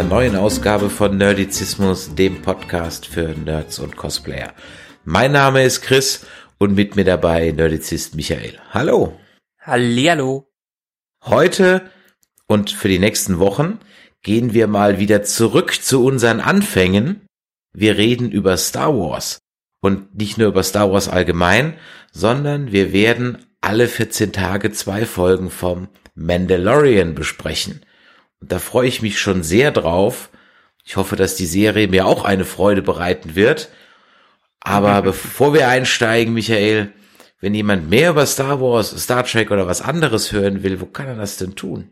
Einer neuen Ausgabe von Nerdizismus, dem Podcast für Nerds und Cosplayer. Mein Name ist Chris und mit mir dabei Nerdizist Michael. Hallo. Hallihallo. Heute und für die nächsten Wochen gehen wir mal wieder zurück zu unseren Anfängen. Wir reden über Star Wars. Und nicht nur über Star Wars allgemein, sondern wir werden alle 14 Tage zwei Folgen vom Mandalorian besprechen. Und da freue ich mich schon sehr drauf. Ich hoffe, dass die Serie mir auch eine Freude bereiten wird. Aber bevor wir einsteigen, Michael, wenn jemand mehr über Star Wars, Star Trek oder was anderes hören will, wo kann er das denn tun?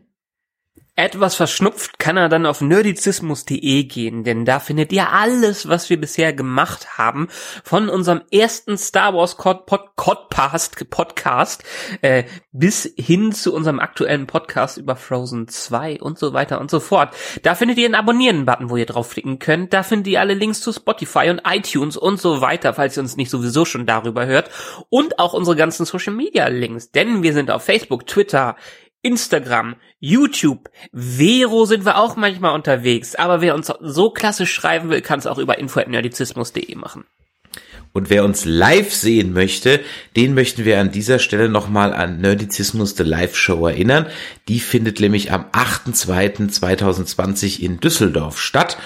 Etwas verschnupft kann er dann auf nerdizismus.de gehen, denn da findet ihr alles, was wir bisher gemacht haben, von unserem ersten Star Wars Pod Podcast, äh, bis hin zu unserem aktuellen Podcast über Frozen 2 und so weiter und so fort. Da findet ihr einen Abonnieren-Button, wo ihr draufklicken könnt. Da findet ihr alle Links zu Spotify und iTunes und so weiter, falls ihr uns nicht sowieso schon darüber hört. Und auch unsere ganzen Social Media Links, denn wir sind auf Facebook, Twitter, Instagram, YouTube, Vero sind wir auch manchmal unterwegs, aber wer uns so klassisch schreiben will, kann es auch über info.nerdizismus.de machen. Und wer uns live sehen möchte, den möchten wir an dieser Stelle nochmal an Nerdizismus The Live Show erinnern. Die findet nämlich am 8.2.2020 in Düsseldorf statt.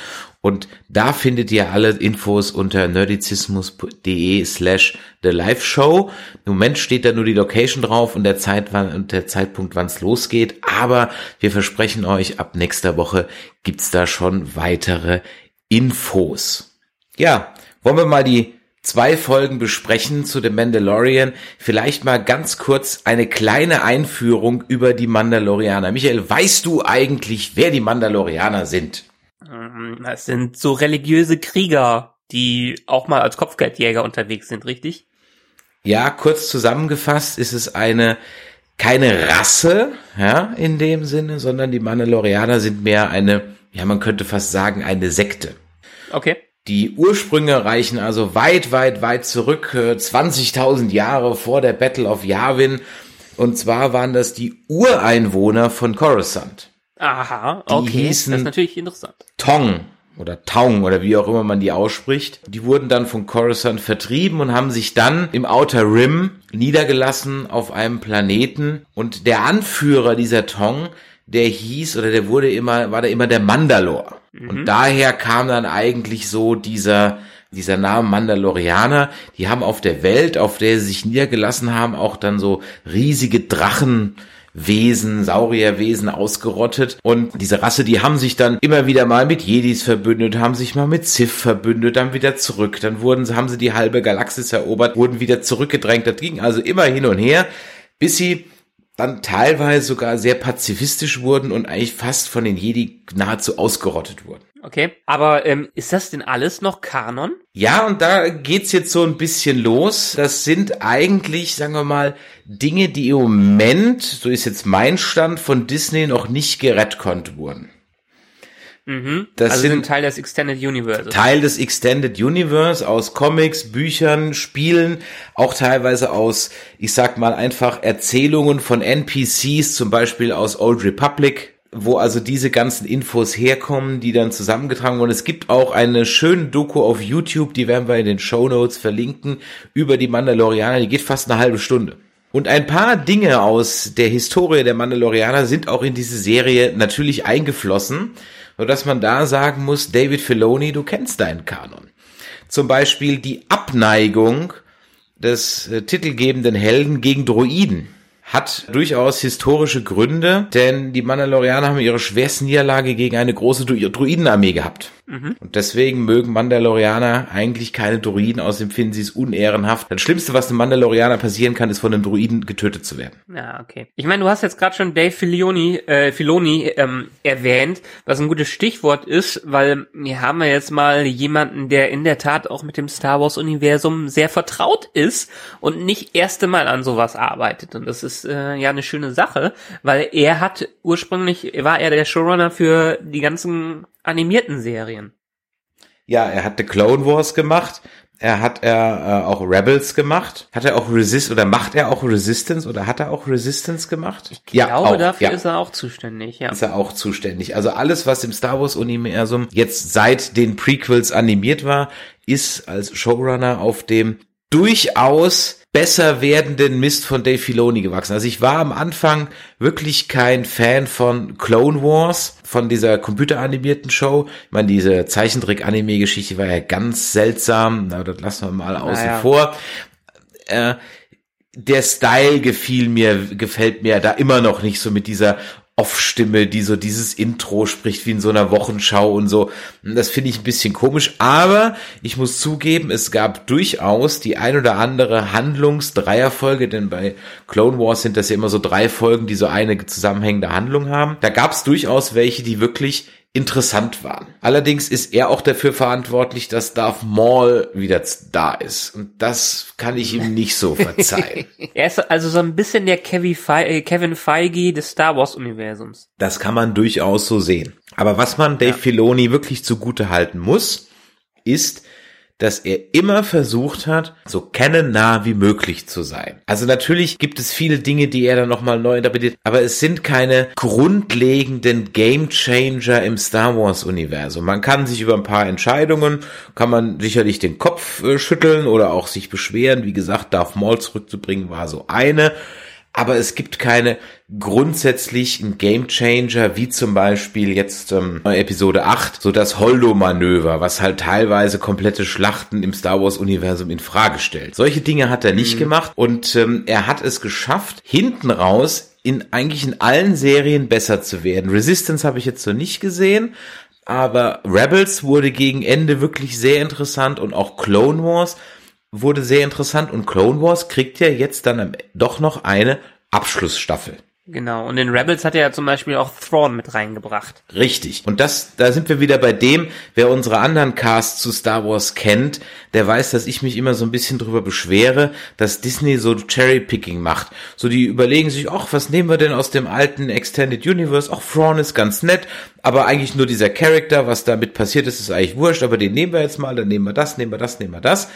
Und da findet ihr alle Infos unter nerdizismus.de slash the live show. Im Moment steht da nur die Location drauf und der, Zeit, und der Zeitpunkt, wann es losgeht. Aber wir versprechen euch, ab nächster Woche gibt's da schon weitere Infos. Ja, wollen wir mal die zwei Folgen besprechen zu dem Mandalorian. Vielleicht mal ganz kurz eine kleine Einführung über die Mandalorianer. Michael, weißt du eigentlich, wer die Mandalorianer sind? Das sind so religiöse Krieger, die auch mal als Kopfgeldjäger unterwegs sind, richtig? Ja, kurz zusammengefasst ist es eine keine Rasse, ja, in dem Sinne, sondern die Mandalorianer sind mehr eine, ja, man könnte fast sagen, eine Sekte. Okay. Die Ursprünge reichen also weit, weit, weit zurück, 20.000 Jahre vor der Battle of Yavin. Und zwar waren das die Ureinwohner von Coruscant. Aha, okay. Die hießen das ist natürlich interessant. Tong oder Taung oder wie auch immer man die ausspricht. Die wurden dann von Coruscant vertrieben und haben sich dann im Outer Rim niedergelassen auf einem Planeten. Und der Anführer dieser Tong, der hieß oder der wurde immer, war da immer der Mandalor. Mhm. Und daher kam dann eigentlich so dieser, dieser Name Mandalorianer. Die haben auf der Welt, auf der sie sich niedergelassen haben, auch dann so riesige Drachen Wesen, Saurierwesen ausgerottet. Und diese Rasse, die haben sich dann immer wieder mal mit Jedis verbündet, haben sich mal mit Sith verbündet, dann wieder zurück. Dann wurden, haben sie die halbe Galaxis erobert, wurden wieder zurückgedrängt. Das ging also immer hin und her, bis sie dann teilweise sogar sehr pazifistisch wurden und eigentlich fast von den Jedi nahezu ausgerottet wurden. Okay, aber ähm, ist das denn alles noch Kanon? Ja, und da geht's jetzt so ein bisschen los. Das sind eigentlich, sagen wir mal, Dinge, die im Moment, so ist jetzt mein Stand, von Disney noch nicht gerettet wurden. Mhm. Das also sind, sind Teil des Extended Universe. Teil des Extended Universe aus Comics, Büchern, Spielen, auch teilweise aus, ich sag mal einfach Erzählungen von NPCs, zum Beispiel aus Old Republic, wo also diese ganzen Infos herkommen, die dann zusammengetragen wurden. Es gibt auch eine schöne Doku auf YouTube, die werden wir in den Show Notes verlinken, über die Mandalorianer, die geht fast eine halbe Stunde. Und ein paar Dinge aus der Historie der Mandalorianer sind auch in diese Serie natürlich eingeflossen, sodass man da sagen muss, David Filoni, du kennst deinen Kanon. Zum Beispiel die Abneigung des äh, titelgebenden Helden gegen Droiden hat durchaus historische Gründe, denn die Mandalorianer haben ihre schwerste Niederlage gegen eine große Druidenarmee gehabt. Mhm. Und deswegen mögen Mandalorianer eigentlich keine Druiden, außerdem finden sie es unehrenhaft. Das Schlimmste, was einem Mandalorianer passieren kann, ist von einem Druiden getötet zu werden. Ja, okay. Ich meine, du hast jetzt gerade schon Dave Filoni, äh, Filoni ähm, erwähnt, was ein gutes Stichwort ist, weil wir haben ja jetzt mal jemanden, der in der Tat auch mit dem Star Wars Universum sehr vertraut ist und nicht erste Mal an sowas arbeitet. Und das ist äh, ja eine schöne Sache, weil er hat ursprünglich, war er der Showrunner für die ganzen animierten Serien. Ja, er hat The Clone Wars gemacht. Er hat er äh, auch Rebels gemacht. Hat er auch Resist oder macht er auch Resistance oder hat er auch Resistance gemacht? Ich glaube, auch, dafür ja. ist er auch zuständig, ja. ist er auch zuständig. Also alles, was im Star Wars Universum jetzt seit den Prequels animiert war, ist als Showrunner auf dem durchaus besser werdenden Mist von Dave Filoni gewachsen. Also ich war am Anfang wirklich kein Fan von Clone Wars, von dieser computeranimierten Show. Ich meine, diese Zeichentrick-Anime-Geschichte war ja ganz seltsam. Na, das lassen wir mal außen Naja. vor. Äh, der Style gefiel mir, gefällt mir da immer noch nicht so mit dieser Off-Stimme, die so dieses Intro spricht wie in so einer Wochenschau und so. Das finde ich ein bisschen komisch, aber ich muss zugeben, es gab durchaus die ein oder andere Handlungs-Dreierfolge, denn bei Clone Wars sind das ja immer so drei Folgen, die so eine zusammenhängende Handlung haben. Da gab es durchaus welche, die wirklich interessant waren. Allerdings ist er auch dafür verantwortlich, dass Darth Maul wieder da ist. Und das kann ich ihm nicht so verzeihen. Er ist also so ein bisschen der Kevin Feige, äh, Feige des Star Wars Universums. Das kann man durchaus so sehen. Aber was man Dave Filoni wirklich zugute halten muss, ist, dass er immer versucht hat, so canon-nah wie möglich zu sein. Also natürlich gibt es viele Dinge, die er dann nochmal neu interpretiert, aber es sind keine grundlegenden Game-Changer im Star Wars-Universum. Man kann sich über ein paar Entscheidungen, kann man sicherlich den Kopf äh, schütteln oder auch sich beschweren. Wie gesagt, Darth Maul zurückzubringen war so eine. Aber es gibt keine grundsätzlichen Gamechanger, wie zum Beispiel jetzt ähm, Episode 8, so das Holdo-Manöver, was halt teilweise komplette Schlachten im Star Wars-Universum in Frage stellt. Solche Dinge hat er nicht gemacht und ähm, er hat es geschafft, hinten raus in eigentlich in allen Serien besser zu werden. Resistance habe ich jetzt so nicht gesehen, aber Rebels wurde gegen Ende wirklich sehr interessant und auch Clone Wars wurde sehr interessant und Clone Wars kriegt ja jetzt dann am- doch noch eine Abschlussstaffel. Genau. Und in Rebels hat er ja zum Beispiel auch Thrawn mit reingebracht. Richtig. Und das, da sind wir wieder bei dem, wer unsere anderen Casts zu Star Wars kennt, der weiß, dass ich mich immer so ein bisschen drüber beschwere, dass Disney so Cherry-Picking macht. So, die überlegen sich, ach, was nehmen wir denn aus dem alten Extended Universe? Ach, Thrawn ist ganz nett, aber eigentlich nur dieser Charakter, was damit passiert ist, ist eigentlich wurscht, aber den nehmen wir jetzt mal, dann nehmen wir das, nehmen wir das, nehmen wir das.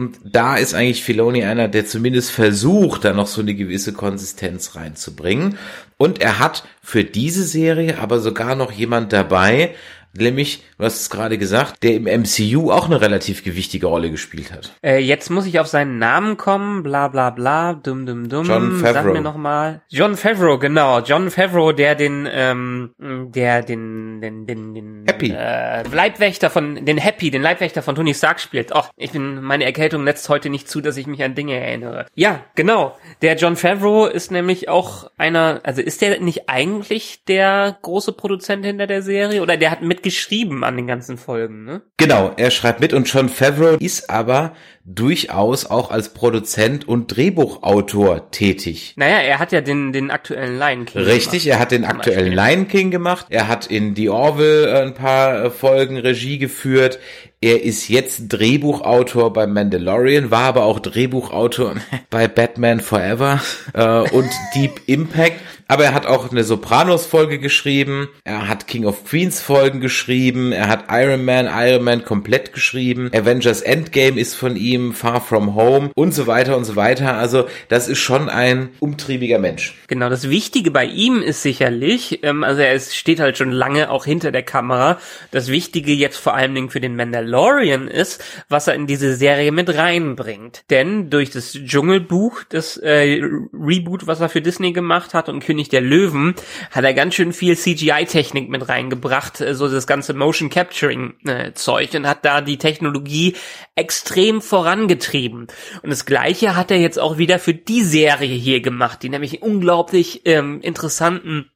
Und da ist eigentlich Filoni einer, der zumindest versucht, da noch so eine gewisse Konsistenz reinzubringen. Und er hat für diese Serie aber sogar noch jemand dabei, nämlich, du hast es gerade gesagt, der im MCU auch eine relativ gewichtige Rolle gespielt hat. Äh, jetzt muss ich auf seinen Namen kommen, bla bla bla, dumm dumm dumm. Jon Sag Favreau. mir nochmal. John Favreau, genau. John Favreau, der den, ähm, der den, den, den, den Happy. Äh, Leibwächter von, den Happy, den Leibwächter von Tony Stark spielt. Oh, ich bin, meine Erkältung lässt heute nicht zu, dass ich mich an Dinge erinnere. Ja, genau. Der John Favreau ist nämlich auch einer, also ist der nicht eigentlich der große Produzent hinter der Serie? Oder der hat mitgeschrieben an den ganzen Folgen, ne? Genau, er schreibt mit und John Favreau ist aber durchaus auch als Produzent und Drehbuchautor tätig. Naja, er hat ja den, den aktuellen Lion King Richtig, gemacht, er hat den aktuellen Beispiel. Lion King gemacht, er hat in The Orville äh, ein paar äh, Folgen Regie geführt, er ist jetzt Drehbuchautor bei Mandalorian, war aber auch Drehbuchautor bei Batman Forever äh, und Deep Impact, aber er hat auch eine Sopranos-Folge geschrieben, er hat King of Queens Folgen geschrieben, er hat Iron Man, Iron Man komplett geschrieben, Avengers Endgame ist von ihm, Far From Home und so weiter und so weiter, also das ist schon ein umtriebiger Mensch. Genau, das Wichtige bei ihm ist sicherlich, ähm, also er steht halt schon lange auch hinter der Kamera. Das Wichtige jetzt vor allen Dingen für den Mandalorian ist, was er in diese Serie mit reinbringt. Denn durch das Dschungelbuch, das äh, Reboot, was er für Disney gemacht hat und König der Löwen, hat er ganz schön viel CGI-Technik mit reingebracht, äh, so das ganze Motion Capturing äh, Zeug und hat da die Technologie extrem vorangetrieben. Und das gleiche hat er jetzt auch wieder für die Serie hier gemacht, die nämlich unglaublich ähm, interessanten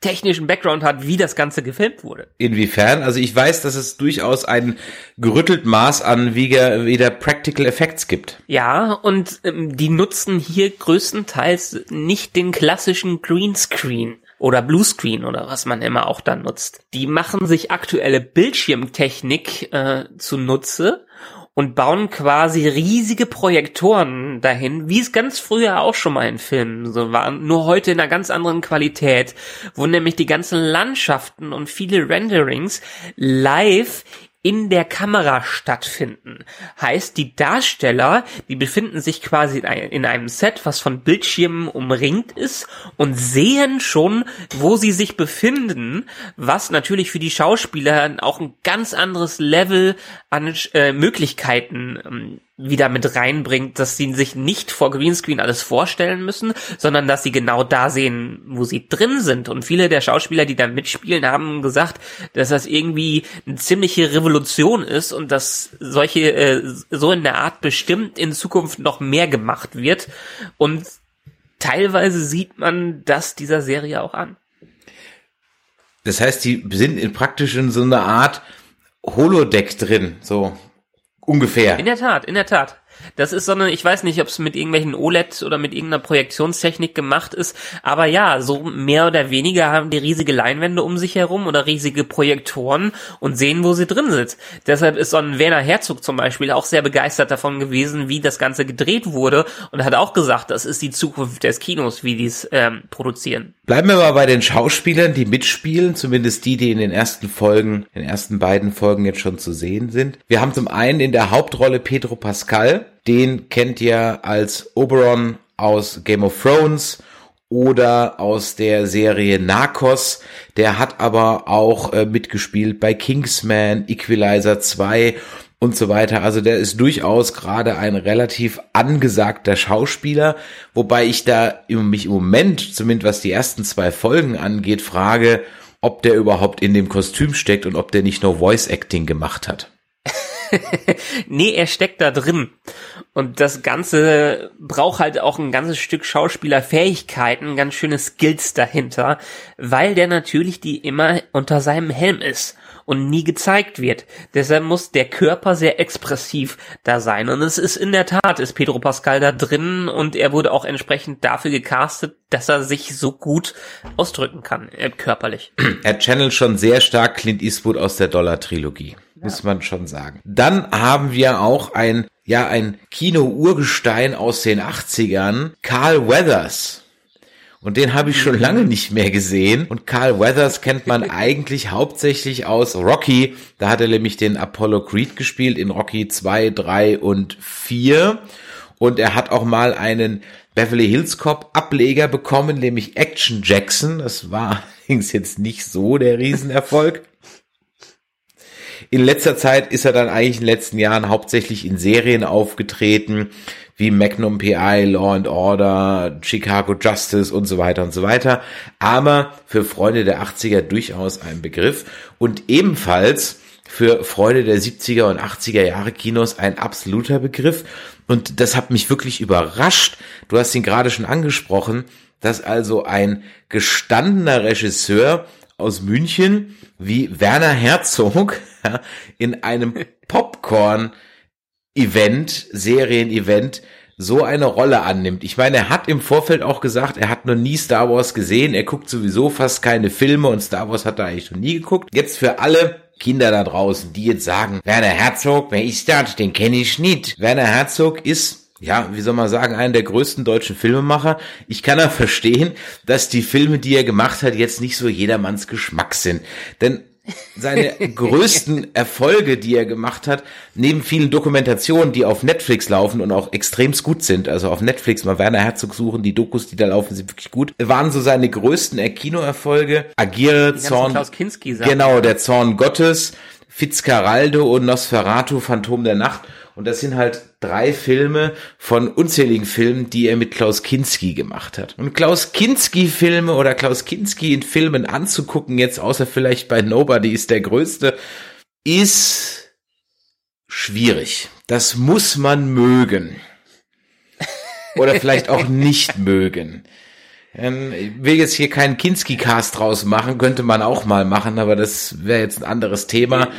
technischen Background hat, wie das Ganze gefilmt wurde. Inwiefern? Also ich weiß, dass es durchaus ein gerüttelt Maß an wieder, wieder Practical Effects gibt. Ja, und ähm, die nutzen hier größtenteils nicht den klassischen Greenscreen oder Bluescreen oder was man immer auch dann nutzt. Die machen sich aktuelle Bildschirmtechnik äh, zunutze und bauen quasi riesige Projektoren dahin, wie es ganz früher auch schon mal in Filmen so war, nur heute in einer ganz anderen Qualität, wo nämlich die ganzen Landschaften und viele Renderings live in der Kamera stattfinden. Heißt, die Darsteller, die befinden sich quasi in einem Set, was von Bildschirmen umringt ist und sehen schon, wo sie sich befinden, was natürlich für die Schauspieler auch ein ganz anderes Level an äh, Möglichkeiten ähm, wieder mit reinbringt, dass sie sich nicht vor Greenscreen alles vorstellen müssen, sondern dass sie genau da sehen, wo sie drin sind. Und viele der Schauspieler, die da mitspielen, haben gesagt, dass das irgendwie eine ziemliche Revolution ist und dass solche äh, so in der Art bestimmt in Zukunft noch mehr gemacht wird. Und teilweise sieht man das dieser Serie auch an. Das heißt, die sind in praktisch in so einer Art Holodeck drin, so Ungefähr. In der Tat, in der Tat. Das ist so eine, ich weiß nicht, ob es mit irgendwelchen OLED oder mit irgendeiner Projektionstechnik gemacht ist, aber ja, so mehr oder weniger haben die riesige Leinwände um sich herum oder riesige Projektoren und sehen, wo sie drin sind. Deshalb ist so ein Werner Herzog zum Beispiel auch sehr begeistert davon gewesen, wie das Ganze gedreht wurde und hat auch gesagt, das ist die Zukunft des Kinos, wie die es ähm, produzieren. Bleiben wir mal bei den Schauspielern, die mitspielen, zumindest die, die in den ersten Folgen, in den ersten beiden Folgen jetzt schon zu sehen sind. Wir haben zum einen in der Hauptrolle Pedro Pascal, den kennt ihr als Oberon aus Game of Thrones oder aus der Serie Narcos. Der hat aber auch äh, mitgespielt bei Kingsman, Equalizer 2 und so weiter. Also der ist durchaus gerade ein relativ angesagter Schauspieler, wobei ich da mich im Moment, zumindest was die ersten zwei Folgen angeht, frage, ob der überhaupt in dem Kostüm steckt und ob der nicht nur Voice Acting gemacht hat. nee, er steckt da drin. Und das Ganze braucht halt auch ein ganzes Stück Schauspielerfähigkeiten, ganz schöne Skills dahinter, weil der natürlich die immer unter seinem Helm ist und nie gezeigt wird. Deshalb muss der Körper sehr expressiv da sein. Und es ist in der Tat, ist Pedro Pascal da drin und er wurde auch entsprechend dafür gecastet, dass er sich so gut ausdrücken kann, äh, körperlich. Er channelt schon sehr stark Clint Eastwood aus der Dollar-Trilogie. Ja. Muss man schon sagen. Dann haben wir auch ein, ja, ein Kino-Urgestein aus den 80ern, Carl Weathers. Und den habe ich schon lange nicht mehr gesehen. Und Carl Weathers kennt man eigentlich hauptsächlich aus Rocky. Da hat er nämlich den Apollo Creed gespielt in Rocky 2, 3 und 4. Und er hat auch mal einen Beverly Hills Cop Ableger bekommen, nämlich Action Jackson. Das war allerdings jetzt nicht so der Riesenerfolg. In letzter Zeit ist er dann eigentlich in den letzten Jahren hauptsächlich in Serien aufgetreten wie Magnum PI, Law and Order, Chicago Justice und so weiter und so weiter. Aber für Freunde der 80er durchaus ein Begriff und ebenfalls für Freunde der 70er und 80er Jahre Kinos ein absoluter Begriff. Und das hat mich wirklich überrascht. Du hast ihn gerade schon angesprochen, dass also ein gestandener Regisseur aus München wie Werner Herzog in einem Popcorn Event, Serien-Event so eine Rolle annimmt. Ich meine, er hat im Vorfeld auch gesagt, er hat noch nie Star Wars gesehen, er guckt sowieso fast keine Filme und Star Wars hat er eigentlich noch nie geguckt. Jetzt für alle Kinder da draußen, die jetzt sagen, Werner Herzog, wer ist das? Den kenne ich nicht. Werner Herzog ist ja, wie soll man sagen, einer der größten deutschen Filmemacher. Ich kann er verstehen, dass die Filme, die er gemacht hat, jetzt nicht so jedermanns Geschmack sind. Denn seine größten Erfolge, die er gemacht hat, neben vielen Dokumentationen, die auf Netflix laufen und auch extremst gut sind, also auf Netflix mal Werner Herzog suchen, die Dokus, die da laufen, sind wirklich gut, waren so seine größten Kinoerfolge. Agiere, Zorn, genau, der Zorn Gottes, Fitzcarraldo und Nosferatu, Phantom der Nacht und das sind halt drei Filme von unzähligen Filmen, die er mit Klaus Kinski gemacht hat. Und Klaus Kinski Filme oder Klaus Kinski in Filmen anzugucken, jetzt außer vielleicht bei Nobody ist der größte, ist schwierig. Das muss man mögen. Oder vielleicht auch nicht mögen. Ähm, ich will jetzt hier keinen Kinski-Cast draus machen, könnte man auch mal machen, aber das wäre jetzt ein anderes Thema.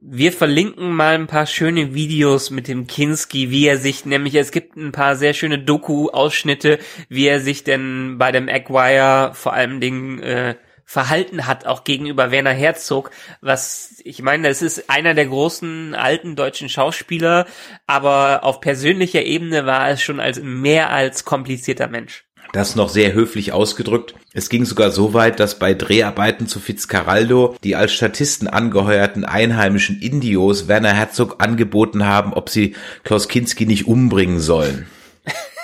Wir verlinken mal ein paar schöne Videos mit dem Kinski, wie er sich, nämlich es gibt ein paar sehr schöne Doku-Ausschnitte, wie er sich denn bei dem Aguirre vor allem Dingen äh, verhalten hat, auch gegenüber Werner Herzog, was, ich meine, es ist einer der großen alten deutschen Schauspieler, aber auf persönlicher Ebene war es schon als mehr als komplizierter Mensch. Das noch sehr höflich ausgedrückt. Es ging sogar so weit, dass bei Dreharbeiten zu Fitzcarraldo die als Statisten angeheuerten einheimischen Indios Werner Herzog angeboten haben, ob sie Klaus Kinski nicht umbringen sollen.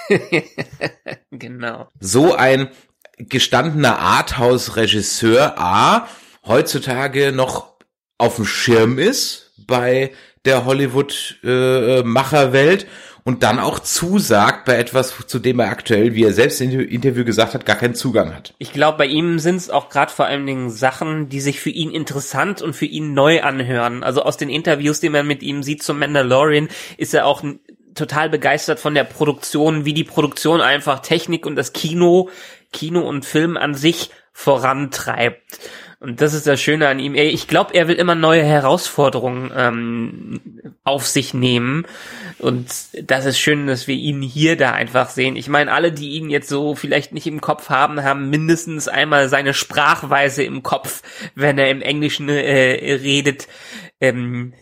genau. So ein gestandener Arthouse-Regisseur A heutzutage noch auf dem Schirm ist bei der Hollywood-Macherwelt und dann auch zusagt bei etwas, zu dem er aktuell, wie er selbst im Interview gesagt hat, gar keinen Zugang hat. Ich glaube, bei ihm sind es auch gerade vor allen Dingen Sachen, die sich für ihn interessant und für ihn neu anhören. Also aus den Interviews, die man mit ihm sieht zum Mandalorian, ist er auch total begeistert von der Produktion, wie die Produktion einfach Technik und das Kino, Kino und Film an sich vorantreibt. Und das ist das Schöne an ihm. Ich glaube, er will immer neue Herausforderungen ähm, auf sich nehmen. Und das ist schön, dass wir ihn hier da einfach sehen. Ich meine, alle, die ihn jetzt so vielleicht nicht im Kopf haben, haben mindestens einmal seine Sprachweise im Kopf, wenn er im Englischen äh, redet. Ähm,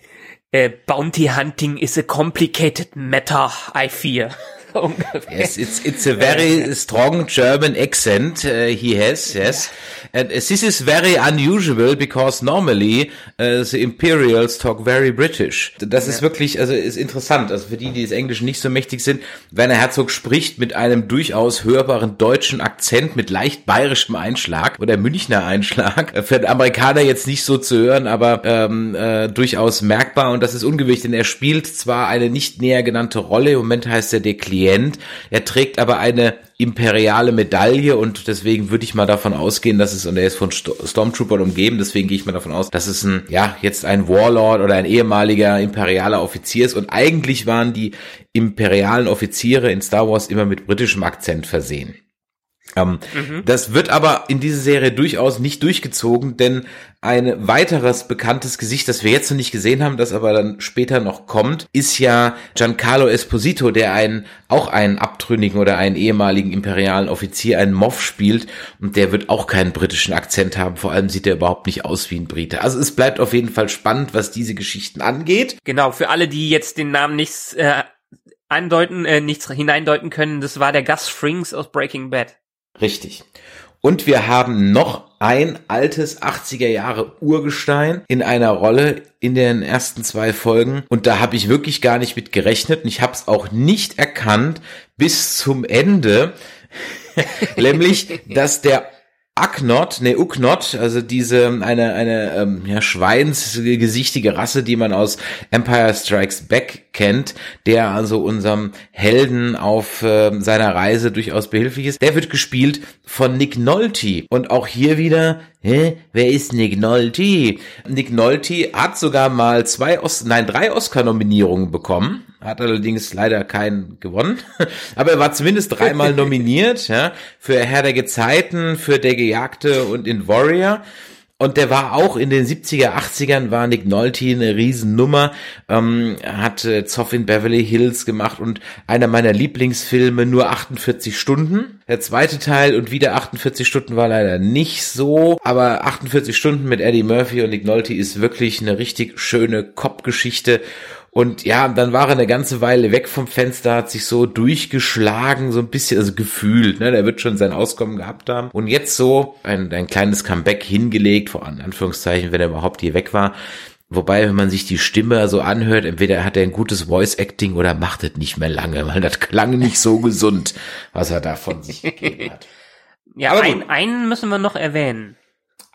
äh, Bounty Hunting is a complicated matter, I fear. yes, it's it's a very strong German accent uh, he has. Yes, and this is very unusual because normally uh, the Imperials talk very British. Das ist wirklich, also ist interessant. Also für die, die des Englischen nicht so mächtig sind, Werner Herzog spricht mit einem durchaus hörbaren deutschen Akzent mit leicht bayerischem Einschlag oder Münchner Einschlag. Für den Amerikaner jetzt nicht so zu hören, aber ähm, äh, durchaus merkbar und das ist ungewöhnlich, denn er spielt zwar eine nicht näher genannte Rolle. Im Moment heißt er Deklier Klient. Er trägt aber eine imperiale Medaille und deswegen würde ich mal davon ausgehen, dass es, und er ist von Stormtroopern umgeben, deswegen gehe ich mal davon aus, dass es ein, ja, jetzt ein Warlord oder ein ehemaliger imperialer Offizier ist und eigentlich waren die imperialen Offiziere in Star Wars immer mit britischem Akzent versehen. Ähm, mhm. Das wird aber in dieser Serie durchaus nicht durchgezogen, denn ein weiteres bekanntes Gesicht, das wir jetzt noch nicht gesehen haben, das aber dann später noch kommt, ist ja Giancarlo Esposito, der einen, auch einen abtrünnigen oder einen ehemaligen imperialen Offizier, einen Moff spielt und der wird auch keinen britischen Akzent haben, vor allem sieht er überhaupt nicht aus wie ein Brite. Also es bleibt auf jeden Fall spannend, was diese Geschichten angeht. Genau, für alle, die jetzt den Namen nicht äh, andeuten, äh, nichts hineindeuten können, das war der Gus Frings aus Breaking Bad. Richtig. Und wir haben noch ein altes 80er Jahre Urgestein in einer Rolle in den ersten zwei Folgen. Und da habe ich wirklich gar nicht mit gerechnet und ich habe es auch nicht erkannt bis zum Ende. Nämlich, dass der Aknot, ne Uknot, also diese eine eine ähm, ja, schweinsgesichtige Rasse, die man aus Empire Strikes Back kennt, der also unserem Helden auf äh, seiner Reise durchaus behilflich ist. Der wird gespielt von Nick Nolte und auch hier wieder Hä? Wer ist Nick Nolte? Nick Nolte hat sogar mal zwei, Os nein, drei Oscar-Nominierungen bekommen. Hat allerdings leider keinen gewonnen. Aber er war zumindest dreimal nominiert, ja, für Herr der Gezeiten, für Der Gejagte und in Warrior. Und der war auch in den 70er, 80ern war Nick Nolte eine Riesennummer, ähm, hat äh, Zoff in Beverly Hills gemacht und einer meiner Lieblingsfilme nur 48 Stunden. Der zweite Teil und wieder 48 Stunden war leider nicht so, aber 48 Stunden mit Eddie Murphy und Nick Nolte ist wirklich eine richtig schöne Cop-Geschichte und ja, dann war er eine ganze Weile weg vom Fenster, hat sich so durchgeschlagen, so ein bisschen, also gefühlt, ne, der wird schon sein Auskommen gehabt haben. Und jetzt so ein, ein kleines Comeback hingelegt, vor Anführungszeichen, wenn er überhaupt hier weg war. Wobei, wenn man sich die Stimme so anhört, entweder hat er ein gutes Voice-Acting oder macht es nicht mehr lange, weil das klang nicht so gesund, was er da von sich gegeben hat. Ja, ein, einen müssen wir noch erwähnen.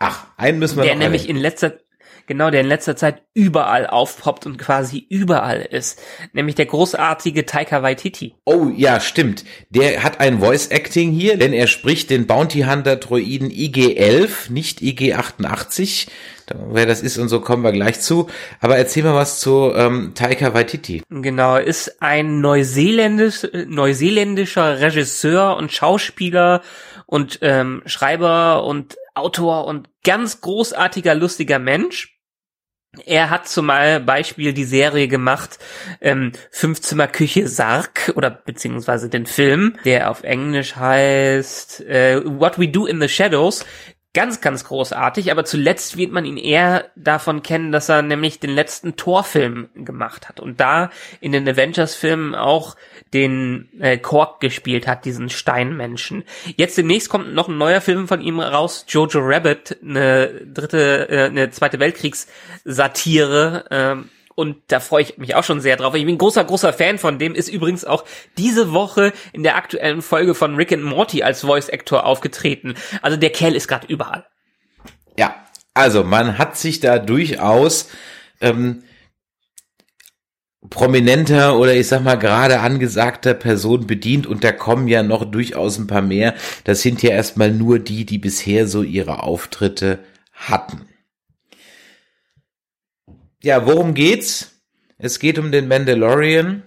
Ach, einen müssen wir der noch nämlich erwähnen. in letzter genau, der in letzter Zeit überall aufpoppt und quasi überall ist, nämlich der großartige Taika Waititi. Oh ja, stimmt. Der hat ein Voice Acting hier, denn er spricht den Bounty Hunter Droiden IG-11, nicht IG-88. wer das ist und so kommen wir gleich zu. Aber erzähl mal was zu ähm, Taika Waititi. Genau, ist ein neuseeländisch, neuseeländischer Regisseur und Schauspieler und ähm, Schreiber und Autor und ganz großartiger, lustiger Mensch. Er hat zum Beispiel die Serie gemacht, ähm, Fünfzimmer Küche Sarg oder beziehungsweise den Film, der auf Englisch heißt äh, What We Do in the Shadows ganz, ganz großartig, aber zuletzt wird man ihn eher davon kennen, dass er nämlich den letzten Torfilm gemacht hat und da in den Avengers-Filmen auch den äh, Kork gespielt hat, diesen Steinmenschen. Jetzt demnächst kommt noch ein neuer Film von ihm raus, Jojo Rabbit, eine dritte, äh, eine zweite Weltkriegssatire. Äh, und da freue ich mich auch schon sehr drauf. Ich bin großer, großer Fan von dem, ist übrigens auch diese Woche in der aktuellen Folge von Rick and Morty als Voice Actor aufgetreten. Also der Kerl ist gerade überall. Ja, also man hat sich da durchaus ähm, prominenter oder ich sag mal gerade angesagter Person bedient und da kommen ja noch durchaus ein paar mehr. Das sind ja erstmal nur die, die bisher so ihre Auftritte hatten. Ja, worum geht's? Es geht um den Mandalorian,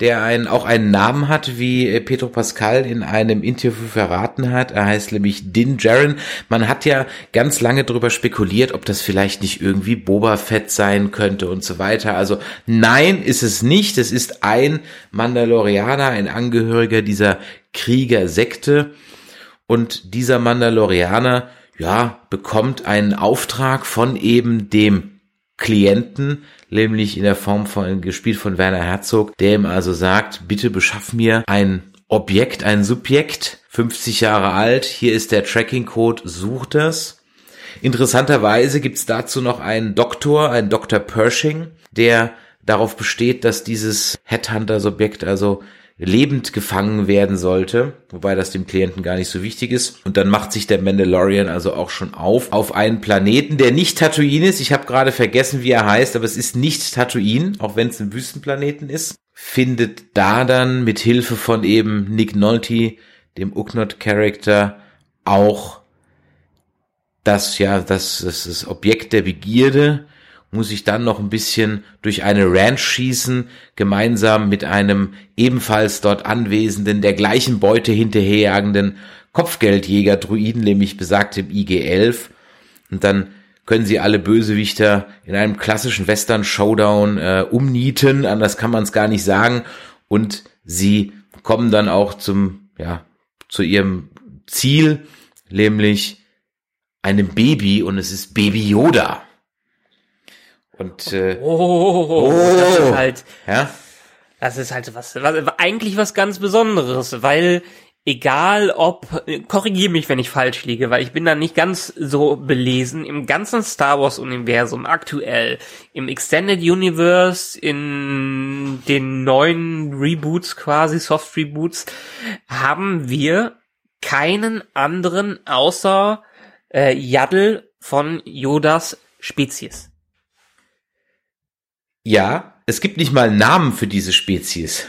der einen, auch einen Namen hat, wie Pedro Pascal in einem Interview verraten hat. Er heißt nämlich Din Djarin. Man hat ja ganz lange darüber spekuliert, ob das vielleicht nicht irgendwie Boba Fett sein könnte und so weiter. Also nein, ist es nicht. Es ist ein Mandalorianer, ein Angehöriger dieser Kriegersekte. Und dieser Mandalorianer, ja, bekommt einen Auftrag von eben dem Klienten, nämlich in der Form von, gespielt von Werner Herzog, der ihm also sagt, bitte beschaff mir ein Objekt, ein Subjekt, 50 Jahre alt, hier ist der Tracking-Code, such das. Interessanterweise gibt's dazu noch einen Doktor, einen Dr. Pershing, der darauf besteht, dass dieses Headhunter-Subjekt also lebend gefangen werden sollte, wobei das dem Klienten gar nicht so wichtig ist. Und dann macht sich der Mandalorian also auch schon auf auf einen Planeten, der nicht Tatooine ist. Ich habe gerade vergessen, wie er heißt, aber es ist nicht Tatooine, auch wenn es ein Wüstenplaneten ist. Findet da dann mit Hilfe von eben Nick Nolte, dem Ugnot-Charakter, auch das ja das, das, das Objekt der Begierde muss ich dann noch ein bisschen durch eine Ranch schießen, gemeinsam mit einem ebenfalls dort anwesenden, der gleichen Beute hinterherjagenden Kopfgeldjäger-Druiden, nämlich besagtem IG-11. Und dann können sie alle Bösewichter in einem klassischen Western-Showdown äh, umnieten, anders kann man es gar nicht sagen. Und sie kommen dann auch zum, ja, zu ihrem Ziel, nämlich einem Baby und es ist Baby Yoda. Und äh, oh, oh, oh, das ist halt, ja? das ist halt was, was, eigentlich was ganz Besonderes, weil egal ob, korrigiere mich, wenn ich falsch liege, weil ich bin da nicht ganz so belesen, im ganzen Star Wars Universum aktuell, im Extended Universe, in den neuen Reboots quasi, Soft Reboots, haben wir keinen anderen außer äh, Yaddle von Yodas Spezies. Ja, es gibt nicht mal Namen für diese Spezies.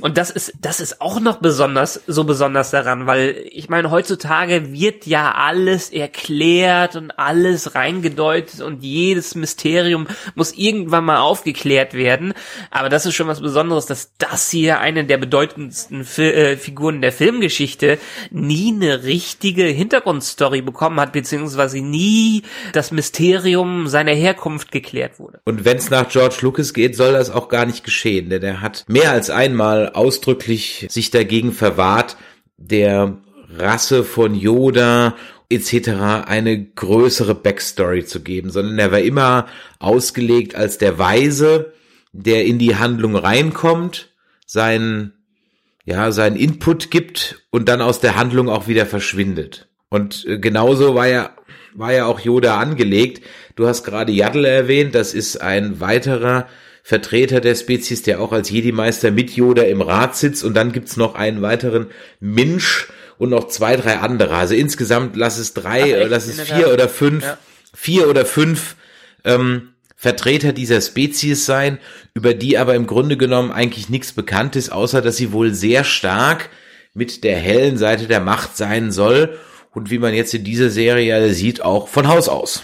Und das ist, das ist auch noch besonders, so besonders daran, weil ich meine, heutzutage wird ja alles erklärt und alles reingedeutet und jedes Mysterium muss irgendwann mal aufgeklärt werden. Aber das ist schon was Besonderes, dass das hier eine der bedeutendsten Fi äh, Figuren der Filmgeschichte nie eine richtige Hintergrundstory bekommen hat, beziehungsweise nie das Mysterium seiner Herkunft geklärt wurde. Und wenn es nach George Lucas geht, soll das auch gar nicht geschehen, denn er hat mehr als einmal mal ausdrücklich sich dagegen verwahrt, der Rasse von Yoda etc. eine größere Backstory zu geben, sondern er war immer ausgelegt als der Weise, der in die Handlung reinkommt, seinen, ja, seinen Input gibt und dann aus der Handlung auch wieder verschwindet. Und äh, genauso war ja, war ja auch Yoda angelegt. Du hast gerade Yaddle erwähnt, das ist ein weiterer Vertreter der Spezies, der auch als Jedi-Meister mit Yoda im Rat sitzt. Und dann gibt's noch einen weiteren Minch und noch zwei, drei andere. Also insgesamt lass es drei, Ach, lass es vier oder fünf, ja. vier oder fünf ähm, Vertreter dieser Spezies sein, über die aber im Grunde genommen eigentlich nichts bekannt ist, außer dass sie wohl sehr stark mit der hellen Seite der Macht sein soll und wie man jetzt in dieser Serie sieht, auch von Haus aus.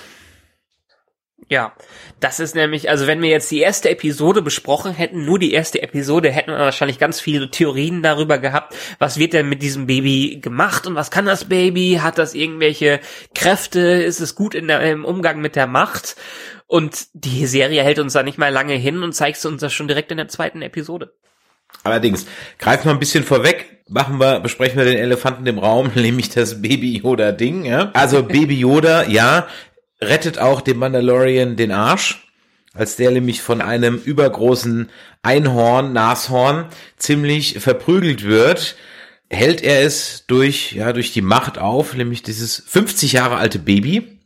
Ja, das ist nämlich, also wenn wir jetzt die erste Episode besprochen hätten, nur die erste Episode, hätten wir wahrscheinlich ganz viele Theorien darüber gehabt, was wird denn mit diesem Baby gemacht und was kann das Baby? Hat das irgendwelche Kräfte? Ist es gut in der, im Umgang mit der Macht? Und die Serie hält uns da nicht mal lange hin und zeigt uns das schon direkt in der zweiten Episode. Allerdings, greifen wir ein bisschen vorweg, machen wir, besprechen wir den Elefanten im Raum, nämlich das Baby Yoda Ding, ja. Also Baby Yoda, ja, rettet auch dem Mandalorian den Arsch, als der nämlich von einem übergroßen Einhorn, Nashorn, ziemlich verprügelt wird, hält er es durch, ja, durch die Macht auf, nämlich dieses 50 Jahre alte Baby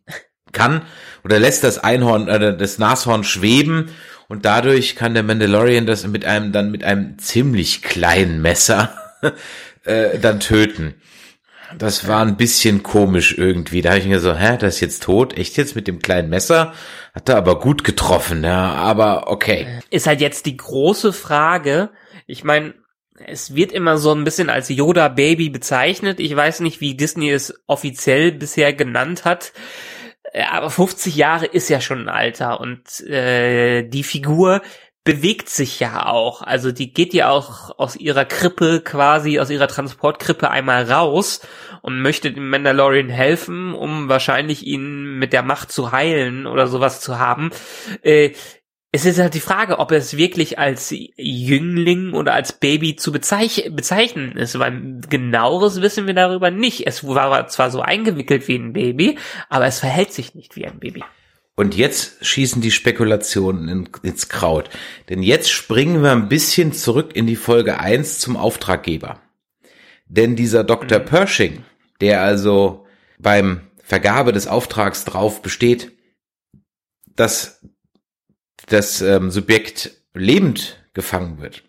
kann oder lässt das Einhorn, äh, das Nashorn schweben und dadurch kann der Mandalorian das mit einem, dann mit einem ziemlich kleinen Messer äh, dann töten. Das war ein bisschen komisch irgendwie. Da habe ich mir so, hä, das ist jetzt tot? Echt jetzt mit dem kleinen Messer? Hat er aber gut getroffen, ja, aber okay. Ist halt jetzt die große Frage. Ich meine, es wird immer so ein bisschen als Yoda Baby bezeichnet. Ich weiß nicht, wie Disney es offiziell bisher genannt hat. Äh, aber 50 Jahre ist ja schon ein Alter und äh, die Figur bewegt sich ja auch. Also die geht ja auch aus ihrer Krippe quasi, aus ihrer Transportkrippe einmal raus und möchte dem Mandalorian helfen, um wahrscheinlich ihn mit der Macht zu heilen oder sowas zu haben. Äh, es ist halt die Frage, ob es wirklich als Jüngling oder als Baby zu bezeich bezeichnen ist, weil genaueres wissen wir darüber nicht. Es war zwar so eingewickelt wie ein Baby, aber es verhält sich nicht wie ein Baby. Und jetzt schießen die Spekulationen in, ins Kraut. Denn jetzt springen wir ein bisschen zurück in die Folge 1 zum Auftraggeber. Denn dieser Dr. Mhm. Pershing, der also beim Vergabe des Auftrags drauf besteht, dass das ähm, Subjekt lebend gefangen wird,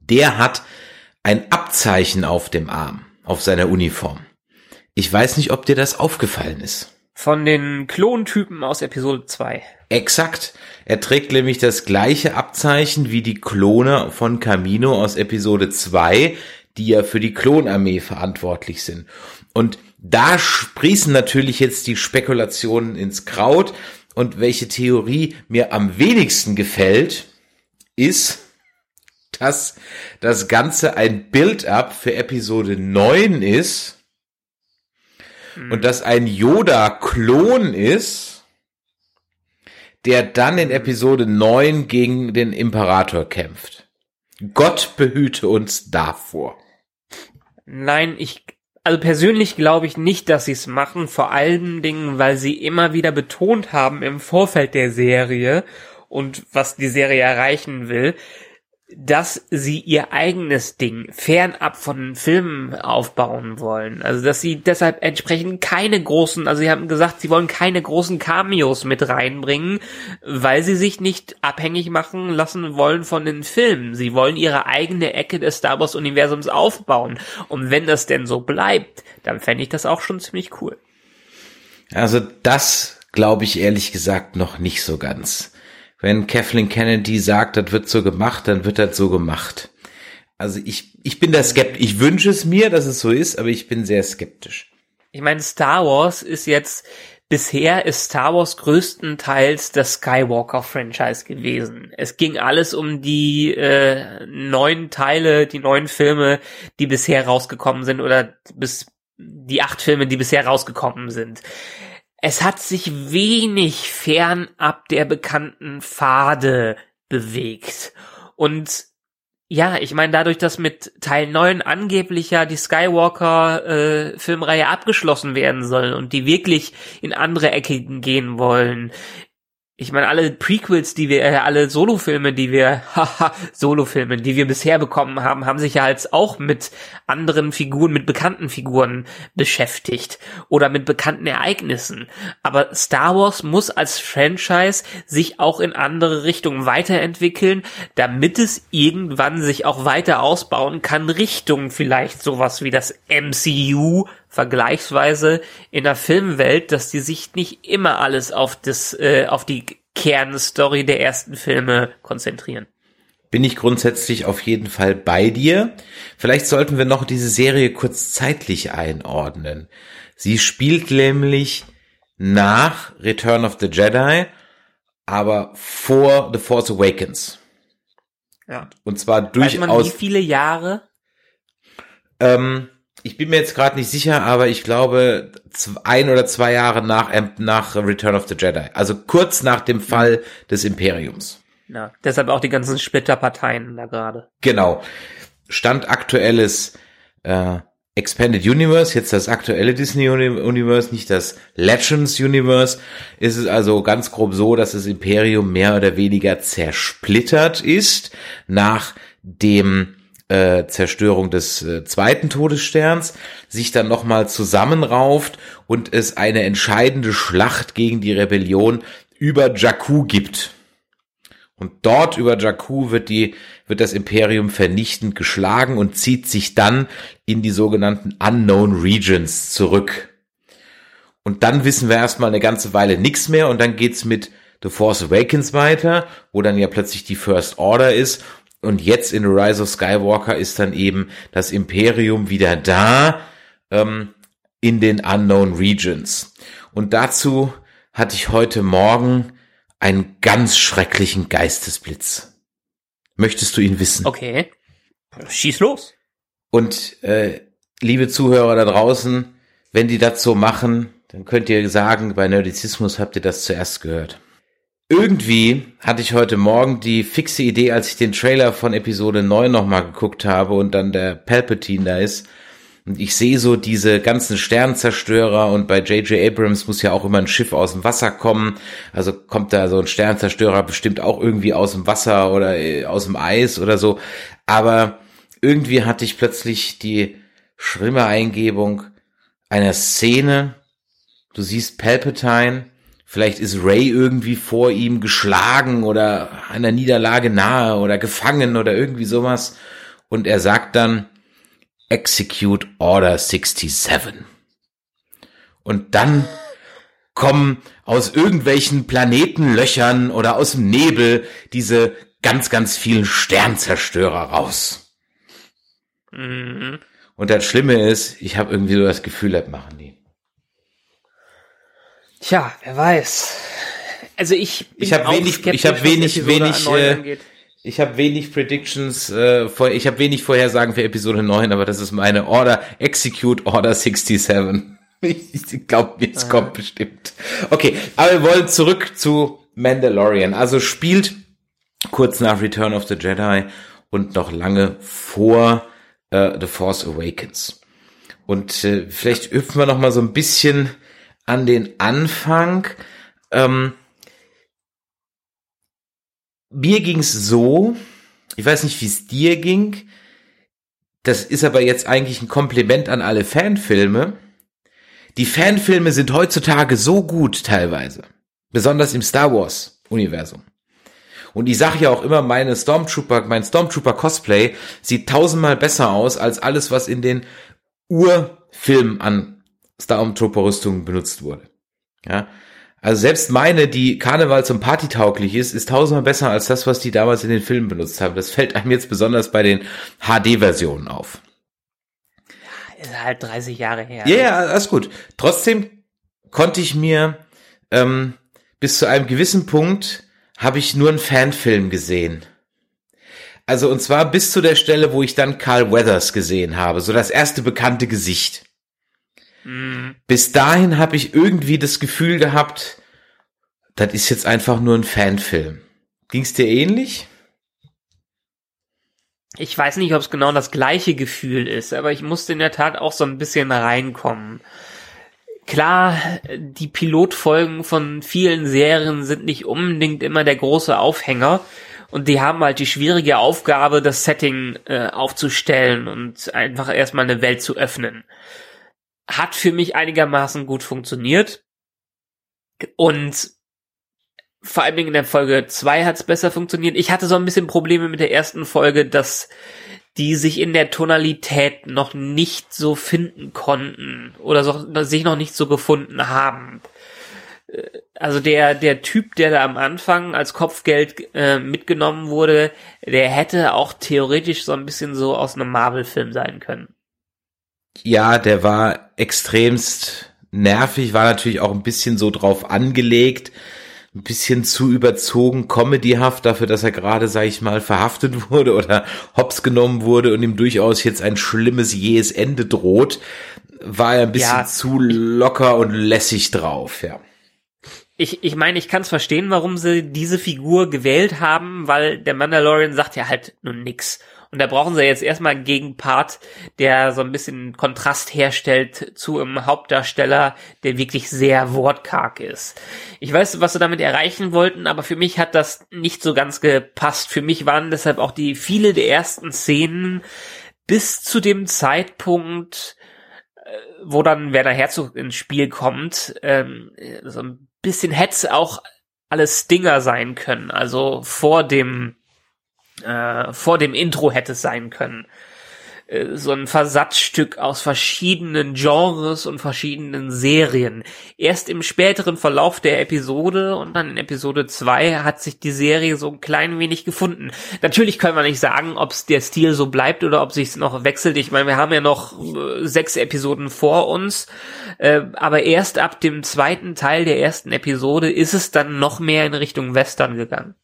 der hat ein Abzeichen auf dem Arm, auf seiner Uniform. Ich weiß nicht, ob dir das aufgefallen ist. Von den Klontypen aus Episode 2. Exakt. Er trägt nämlich das gleiche Abzeichen wie die Klone von Camino aus Episode 2, die ja für die Klonarmee verantwortlich sind. Und da sprießen natürlich jetzt die Spekulationen ins Kraut. Und welche Theorie mir am wenigsten gefällt, ist, dass das Ganze ein Build-up für Episode 9 ist und dass ein Yoda-Klon ist, der dann in Episode 9 gegen den Imperator kämpft. Gott behüte uns davor. Nein, ich also persönlich glaube ich nicht, dass sie es machen, vor allen Dingen, weil sie immer wieder betont haben im Vorfeld der Serie und was die Serie erreichen will, dass sie ihr eigenes Ding fernab von Filmen aufbauen wollen. Also dass sie deshalb entsprechend keine großen, also sie haben gesagt, sie wollen keine großen Cameos mit reinbringen, weil sie sich nicht abhängig machen lassen wollen von den Filmen. Sie wollen ihre eigene Ecke des Star Wars Universums aufbauen. Und wenn das denn so bleibt, dann fände ich das auch schon ziemlich cool. Also das glaube ich ehrlich gesagt noch nicht so ganz wenn Kathleen Kennedy sagt, das wird so gemacht, dann wird das so gemacht. Also ich, ich bin da skeptisch. Ich wünsche es mir, dass es so ist, aber ich bin sehr skeptisch. Ich meine, Star Wars ist jetzt, bisher ist Star Wars größtenteils das Skywalker-Franchise gewesen. Es ging alles um die äh, neun Teile, die neun Filme, die bisher rausgekommen sind oder bis die acht Filme, die bisher rausgekommen sind es hat sich wenig fernab der bekannten Pfade bewegt. Und ja, ich meine, dadurch, dass mit Teil 9 angeblich ja die Skywalker-Filmreihe äh, abgeschlossen werden soll und die wirklich in andere Ecken gehen wollen, ich meine, alle Prequels, die wir, äh, alle Solofilme, die wir, haha, Solofilme, die wir bisher bekommen haben, haben sich ja als auch mit anderen Figuren, mit bekannten Figuren beschäftigt oder mit bekannten Ereignissen. Aber Star Wars muss als Franchise sich auch in andere Richtungen weiterentwickeln, damit es irgendwann sich auch weiter ausbauen kann, Richtung vielleicht sowas wie das MCU vergleichsweise in der Filmwelt, dass die sich nicht immer alles auf das, äh, auf die Kernstory der ersten Filme konzentrieren. Bin ich grundsätzlich auf jeden Fall bei dir. Vielleicht sollten wir noch diese Serie kurz zeitlich einordnen. Sie spielt nämlich nach Return of the Jedi, aber vor The Force Awakens. Ja. Und zwar Weiß man, wie durchaus. viele Jahre? Ähm, ich bin mir jetzt gerade nicht sicher, aber ich glaube ein oder zwei Jahre nach, nach Return of the Jedi. Also kurz nach dem Fall des Imperiums. Ja, deshalb auch die ganzen Splitterparteien da gerade. Genau. Stand aktuelles äh, Expanded Universe, jetzt das aktuelle Disney Uni Universe, nicht das Legends Universe, ist es also ganz grob so, dass das Imperium mehr oder weniger zersplittert ist nach dem äh, Zerstörung des äh, zweiten Todessterns, sich dann nochmal zusammenrauft und es eine entscheidende Schlacht gegen die Rebellion über Jakku gibt. Und dort über Jakku wird die, wird das Imperium vernichtend geschlagen und zieht sich dann in die sogenannten Unknown Regions zurück. Und dann wissen wir erstmal eine ganze Weile nichts mehr und dann geht's mit The Force Awakens weiter, wo dann ja plötzlich die First Order ist. Und jetzt in The Rise of Skywalker ist dann eben das Imperium wieder da ähm, in den Unknown Regions. Und dazu hatte ich heute Morgen einen ganz schrecklichen Geistesblitz. Möchtest du ihn wissen? Okay. Schieß los. Und äh, liebe Zuhörer da draußen, wenn die das so machen, dann könnt ihr sagen, bei Nerdizismus habt ihr das zuerst gehört. Irgendwie hatte ich heute Morgen die fixe Idee, als ich den Trailer von Episode 9 nochmal geguckt habe und dann der Palpatine da ist. Und ich sehe so diese ganzen Sternzerstörer und bei J.J. Abrams muss ja auch immer ein Schiff aus dem Wasser kommen. Also kommt da so ein Sternzerstörer bestimmt auch irgendwie aus dem Wasser oder äh, aus dem Eis oder so. Aber irgendwie hatte ich plötzlich die schlimme Eingebung einer Szene. Du siehst Palpatine, vielleicht ist Ray irgendwie vor ihm geschlagen oder einer Niederlage nahe oder gefangen oder irgendwie sowas. Und er sagt dann, Execute Order 67. Und dann kommen aus irgendwelchen Planetenlöchern oder aus dem Nebel diese ganz, ganz vielen Sternzerstörer raus. Mhm. Und das Schlimme ist, ich habe irgendwie so das Gefühl, das machen die. Tja, wer weiß. Also ich bin Ich hab auch wenig- ich hab was wenig- wenig, 9 äh. Ich habe wenig Predictions, äh, vor, ich habe wenig Vorhersagen für Episode 9, aber das ist meine Order, Execute Order 67. Ich glaube, jetzt kommt bestimmt. Okay, aber wir wollen zurück zu Mandalorian. Also spielt kurz nach Return of the Jedi und noch lange vor äh, The Force Awakens. Und äh, vielleicht hüpfen wir noch mal so ein bisschen an den Anfang. Ähm, mir ging's so, ich weiß nicht, wie es dir ging. Das ist aber jetzt eigentlich ein Kompliment an alle Fanfilme. Die Fanfilme sind heutzutage so gut teilweise. Besonders im Star Wars Universum. Und ich sage ja auch immer, meine Stormtrooper, mein Stormtrooper Cosplay sieht tausendmal besser aus als alles, was in den Urfilmen an Stormtrooper Rüstungen benutzt wurde. Ja. Also selbst meine, die Karneval zum Party tauglich ist, ist tausendmal besser als das, was die damals in den Filmen benutzt haben. Das fällt einem jetzt besonders bei den HD-Versionen auf. Ist halt 30 Jahre her. Ja, ja, alles gut. Trotzdem konnte ich mir ähm, bis zu einem gewissen Punkt habe ich nur einen Fanfilm gesehen. Also und zwar bis zu der Stelle, wo ich dann Carl Weathers gesehen habe, so das erste bekannte Gesicht. Bis dahin habe ich irgendwie das Gefühl gehabt, das ist jetzt einfach nur ein Fanfilm. Ging's dir ähnlich? Ich weiß nicht, ob es genau das gleiche Gefühl ist, aber ich musste in der Tat auch so ein bisschen reinkommen. Klar, die Pilotfolgen von vielen Serien sind nicht unbedingt immer der große Aufhänger und die haben halt die schwierige Aufgabe, das Setting äh, aufzustellen und einfach erstmal eine Welt zu öffnen. Hat für mich einigermaßen gut funktioniert und vor allen Dingen in der Folge 2 hat es besser funktioniert. Ich hatte so ein bisschen Probleme mit der ersten Folge, dass die sich in der Tonalität noch nicht so finden konnten oder so, sich noch nicht so gefunden haben. Äh, Also der, der Typ, der da am Anfang als Kopfgeld äh, mitgenommen wurde, der hätte auch theoretisch so ein bisschen so aus einem Marvel-Film sein können. Ja, der war extremst nervig, war natürlich auch ein bisschen so drauf angelegt, ein bisschen zu überzogen, comedyhaft dafür, dass er gerade, sag ich mal, verhaftet wurde oder hops genommen wurde und ihm durchaus jetzt ein schlimmes jähes Ende droht, war er ein bisschen ja. zu locker und lässig drauf, ja. Ich, ich meine, ich kann es verstehen, warum sie diese Figur gewählt haben, weil der Mandalorian sagt ja halt nun nix. Und da brauchen sie jetzt erstmal einen Gegenpart, der so ein bisschen Kontrast herstellt zu einem Hauptdarsteller, der wirklich sehr wortkarg ist. Ich weiß, was sie damit erreichen wollten, aber für mich hat das nicht so ganz gepasst. Für mich waren deshalb auch die viele der ersten Szenen bis zu dem Zeitpunkt, äh, wo dann Werner Herzog ins Spiel kommt, ähm, so ein bisschen hätte auch alles Dinger sein können. Also vor dem äh, vor dem Intro hätte es sein können. Äh, so ein Versatzstück aus verschiedenen Genres und verschiedenen Serien. Erst im späteren Verlauf der Episode und dann in Episode 2 hat sich die Serie so ein klein wenig gefunden. Natürlich können wir nicht sagen, ob der Stil so bleibt oder ob sich noch wechselt. Ich meine, wir haben ja noch äh, sechs Episoden vor uns, aber erst ab dem zweiten Teil der ersten Episode ist es dann noch mehr in Richtung Western gegangen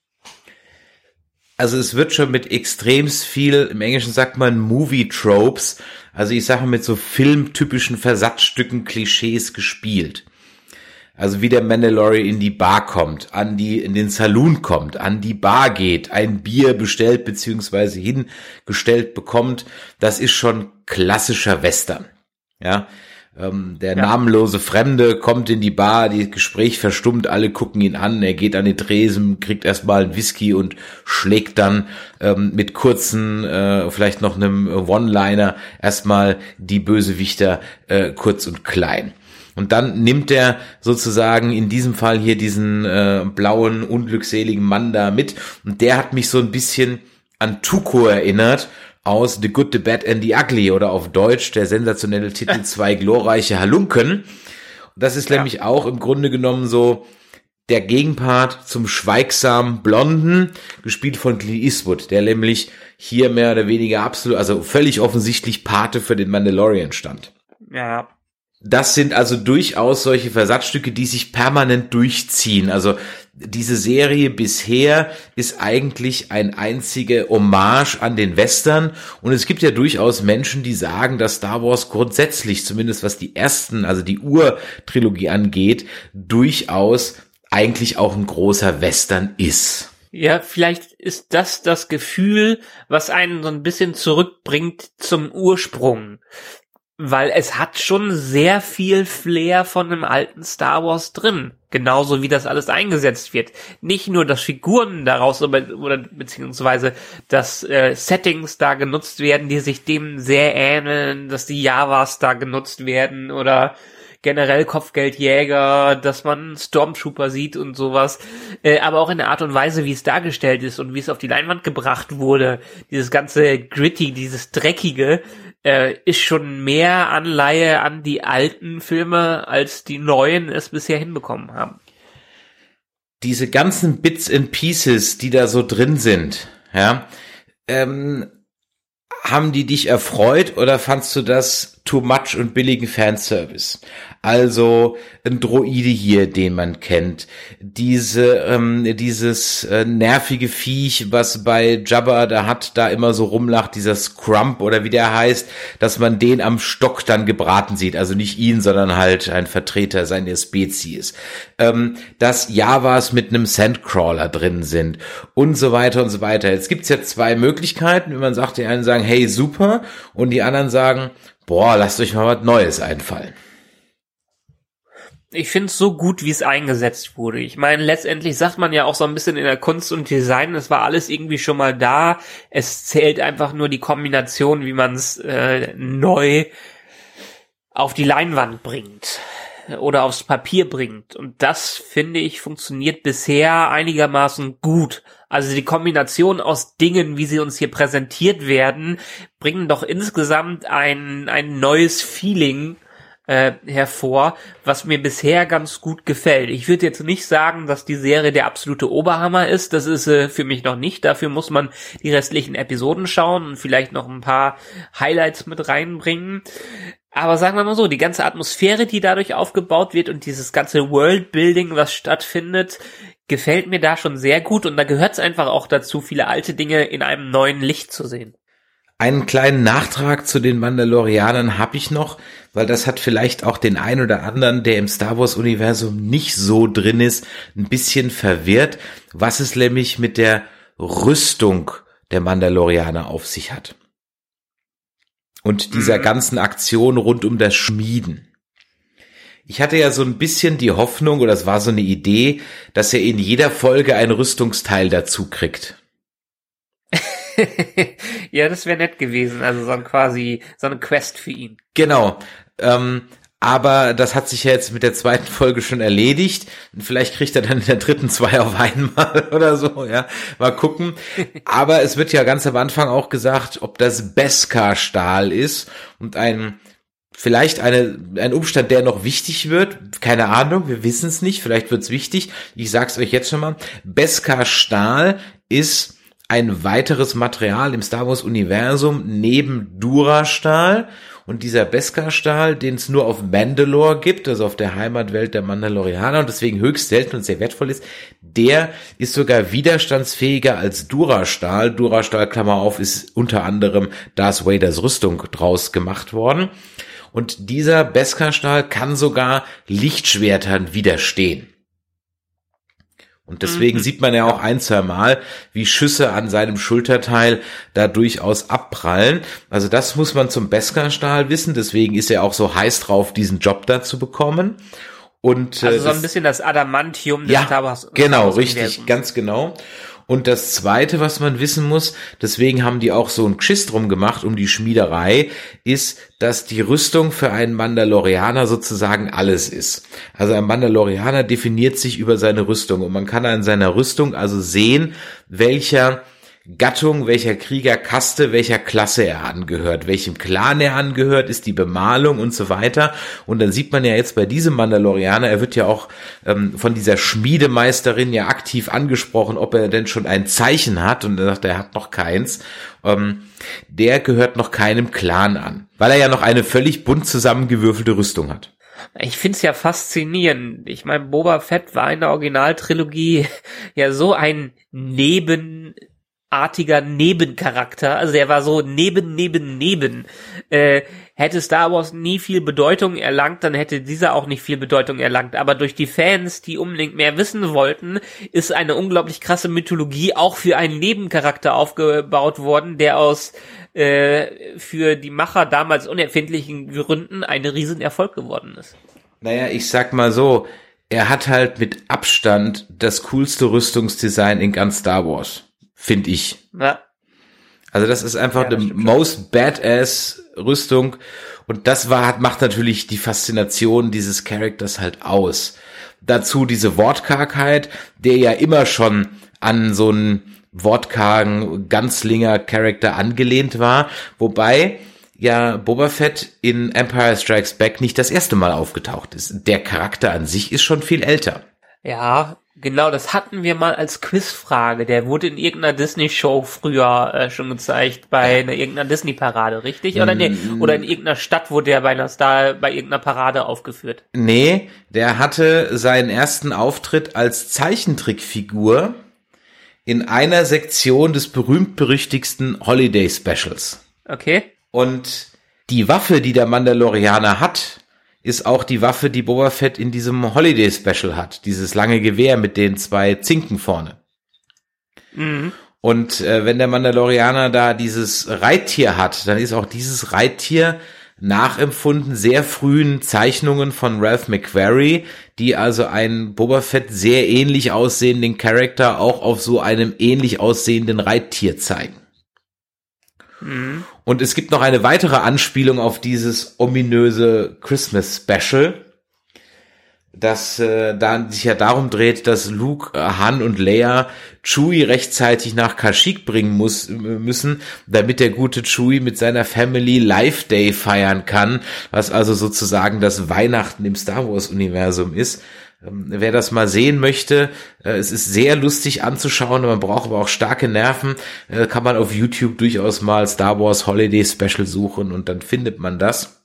also es wird schon mit extremst viel, im Englischen sagt man Movie Tropes, also ich sage mit so filmtypischen Versatzstücken, Klischees gespielt. Also wie der Mandalorian in die Bar kommt, an die, in den Saloon kommt, an die Bar geht, ein Bier bestellt beziehungsweise hingestellt bekommt, das ist schon klassischer Western. Ja, ähm, der ja. namenlose Fremde kommt in die Bar, die Gespräch verstummt, alle gucken ihn an, er geht an die Tresen, kriegt erstmal einen Whisky und schlägt dann ähm, mit kurzen, äh, vielleicht noch einem One-Liner erstmal die Bösewichter äh, kurz und klein. Und dann nimmt er sozusagen in diesem Fall hier diesen äh, blauen, unglückseligen Mann da mit. Und der hat mich so ein bisschen an Tuko erinnert aus The Good, The Bad and The Ugly oder auf Deutsch der sensationelle Titel Zwei glorreiche Halunken. das ist ja. nämlich auch im Grunde genommen so der Gegenpart zum schweigsamen Blonden, gespielt von Clint Eastwood, der nämlich hier mehr oder weniger absolut, also völlig offensichtlich Pate für den Mandalorian stand. Ja, das sind also durchaus solche Versatzstücke, die sich permanent durchziehen. Also diese Serie bisher ist eigentlich ein einzige Hommage an den Western. Und es gibt ja durchaus Menschen, die sagen, dass Star Wars grundsätzlich, zumindest was die ersten, also die Ur-Trilogie angeht, durchaus eigentlich auch ein großer Western ist. Ja, vielleicht ist das das Gefühl, was einen so ein bisschen zurückbringt zum Ursprung weil es hat schon sehr viel Flair von einem alten Star Wars drin. Genauso wie das alles eingesetzt wird. Nicht nur, dass Figuren daraus oder, beziehungsweise dass äh, Settings da genutzt werden, die sich dem sehr ähneln, dass die Javas da genutzt werden oder generell Kopfgeldjäger, dass man Stormtrooper sieht und sowas, äh, aber auch in der Art und Weise, wie es dargestellt ist und wie es auf die Leinwand gebracht wurde, dieses ganze gritty, dieses dreckige, äh, ist schon mehr Anleihe an die alten Filme, als die neuen es bisher hinbekommen haben. Diese ganzen Bits and Pieces, die da so drin sind, ja, ähm, haben die dich erfreut oder fandst du das too much und billigen Fanservice? Also ein Droide hier, den man kennt. Diese, ähm, dieses äh, nervige Viech, was bei Jabba da hat, da immer so rumlacht, dieser Scrump oder wie der heißt, dass man den am Stock dann gebraten sieht. Also nicht ihn, sondern halt ein Vertreter seiner Spezies. Ähm, dass Javas mit einem Sandcrawler drin sind und so weiter und so weiter. Jetzt gibt's ja zwei Möglichkeiten, wenn man sagt, die einen sagen, hey, super, und die anderen sagen, boah, lasst euch mal was Neues einfallen ich finde es so gut, wie es eingesetzt wurde. Ich meine, letztendlich sagt man ja auch so ein bisschen in der Kunst und Design, es war alles irgendwie schon mal da. Es zählt einfach nur die Kombination, wie man es äh, neu auf die Leinwand bringt oder aufs Papier bringt. Und das, finde ich, funktioniert bisher einigermaßen gut. Also die Kombination aus Dingen, wie sie uns hier präsentiert werden, bringen doch insgesamt ein, ein neues Feeling äh, hervor, was mir bisher ganz gut gefällt. Ich würde jetzt nicht sagen, dass die Serie der absolute Oberhammer ist. Das ist äh, für mich noch nicht. Dafür muss man die restlichen Episoden schauen und vielleicht noch ein paar Highlights mit reinbringen. Aber sagen wir mal so, die ganze Atmosphäre, die dadurch aufgebaut wird und dieses ganze Worldbuilding, was stattfindet, gefällt mir da schon sehr gut und da gehört es einfach auch dazu, viele alte Dinge in einem neuen Licht zu sehen. Einen kleinen Nachtrag zu den Mandalorianern habe ich noch, weil das hat vielleicht auch den ein oder anderen, der im Star Wars Universum nicht so drin ist, ein bisschen verwirrt, was es nämlich mit der Rüstung der Mandalorianer auf sich hat. Und dieser mhm. ganzen Aktion rund um das Schmieden. Ich hatte ja so ein bisschen die Hoffnung, oder es war so eine Idee, dass er in jeder Folge ein Rüstungsteil dazu kriegt. ja, das wäre nett gewesen. Also so ein quasi so eine Quest für ihn. Genau. Ähm, aber das hat sich ja jetzt mit der zweiten Folge schon erledigt. Vielleicht kriegt er dann in der dritten zwei auf einmal oder so, ja. Mal gucken. Aber es wird ja ganz am Anfang auch gesagt, ob das Beskar-Stahl ist und ein vielleicht eine, ein Umstand, der noch wichtig wird. Keine Ahnung, wir wissen es nicht. Vielleicht wird es wichtig. Ich sag's euch jetzt schon mal. Beskar-Stahl ist ein weiteres Material im Star Wars Universum neben Durastahl und dieser Beskar-Stahl, den es nur auf Mandalore gibt, also auf der Heimatwelt der Mandalorianer und deswegen höchst selten und sehr wertvoll ist, der ist sogar widerstandsfähiger als Durastahl. Durastahl, Klammer auf, ist unter anderem Darth Vaders Rüstung draus gemacht worden. Und dieser Beskar-Stahl kann sogar Lichtschwertern widerstehen. Und deswegen mhm. sieht man ja auch ein, zwei Mal, wie Schüsse an seinem Schulterteil da durchaus abprallen. Also das muss man zum Beskar-Stahl wissen. Deswegen ist er auch so heiß drauf, diesen Job da zu bekommen. Und, also äh, so ein bisschen das Adamantium des ja, Tabas. Genau, richtig, ganz genau. Und das zweite, was man wissen muss, deswegen haben die auch so ein Geschiss drum gemacht um die Schmiederei, ist, dass die Rüstung für einen Mandalorianer sozusagen alles ist. Also ein Mandalorianer definiert sich über seine Rüstung und man kann an seiner Rüstung also sehen, welcher Gattung, welcher Kriegerkaste, welcher Klasse er angehört, welchem Clan er angehört, ist die Bemalung und so weiter. Und dann sieht man ja jetzt bei diesem Mandalorianer, er wird ja auch ähm, von dieser Schmiedemeisterin ja aktiv angesprochen, ob er denn schon ein Zeichen hat. Und er sagt, er hat noch keins. Ähm, der gehört noch keinem Clan an, weil er ja noch eine völlig bunt zusammengewürfelte Rüstung hat. Ich find's ja faszinierend. Ich meine, Boba Fett war in der Originaltrilogie ja so ein Neben artiger Nebencharakter, also der war so neben, neben, neben. Äh, hätte Star Wars nie viel Bedeutung erlangt, dann hätte dieser auch nicht viel Bedeutung erlangt. Aber durch die Fans, die unbedingt mehr wissen wollten, ist eine unglaublich krasse Mythologie auch für einen Nebencharakter aufgebaut worden, der aus äh, für die Macher damals unerfindlichen Gründen ein Riesenerfolg geworden ist. Naja, ich sag mal so, er hat halt mit Abstand das coolste Rüstungsdesign in ganz Star Wars finde ich. Ja. Also das ist einfach ja, die most badass Rüstung und das war macht natürlich die Faszination dieses Charakters halt aus. Dazu diese Wortkargheit, der ja immer schon an so einen wortkargen Ganzlinger Charakter angelehnt war, wobei ja Boba Fett in Empire Strikes Back nicht das erste Mal aufgetaucht ist. Der Charakter an sich ist schon viel älter. Ja, Genau, das hatten wir mal als Quizfrage. Der wurde in irgendeiner Disney-Show früher äh, schon gezeigt, bei einer, irgendeiner Disney-Parade, richtig? Oder nee, mm. oder in irgendeiner Stadt wurde der bei einer Star, bei irgendeiner Parade aufgeführt. Nee, der hatte seinen ersten Auftritt als Zeichentrickfigur in einer Sektion des berühmt-berüchtigsten Holiday Specials. Okay. Und die Waffe, die der Mandalorianer hat, ist auch die Waffe, die Boba Fett in diesem Holiday Special hat. Dieses lange Gewehr mit den zwei Zinken vorne. Mhm. Und äh, wenn der Mandalorianer da dieses Reittier hat, dann ist auch dieses Reittier nachempfunden sehr frühen Zeichnungen von Ralph McQuarrie, die also einen Boba Fett sehr ähnlich aussehenden Charakter auch auf so einem ähnlich aussehenden Reittier zeigen. Mhm. Und es gibt noch eine weitere Anspielung auf dieses ominöse Christmas Special, das äh, da sich ja darum dreht, dass Luke, äh, Han und Leia Chewie rechtzeitig nach Kashyyyk bringen muss müssen, damit der gute Chewie mit seiner Family Life Day feiern kann, was also sozusagen das Weihnachten im Star Wars Universum ist. Ähm, wer das mal sehen möchte, äh, es ist sehr lustig anzuschauen, man braucht aber auch starke Nerven, äh, kann man auf YouTube durchaus mal Star Wars Holiday Special suchen und dann findet man das.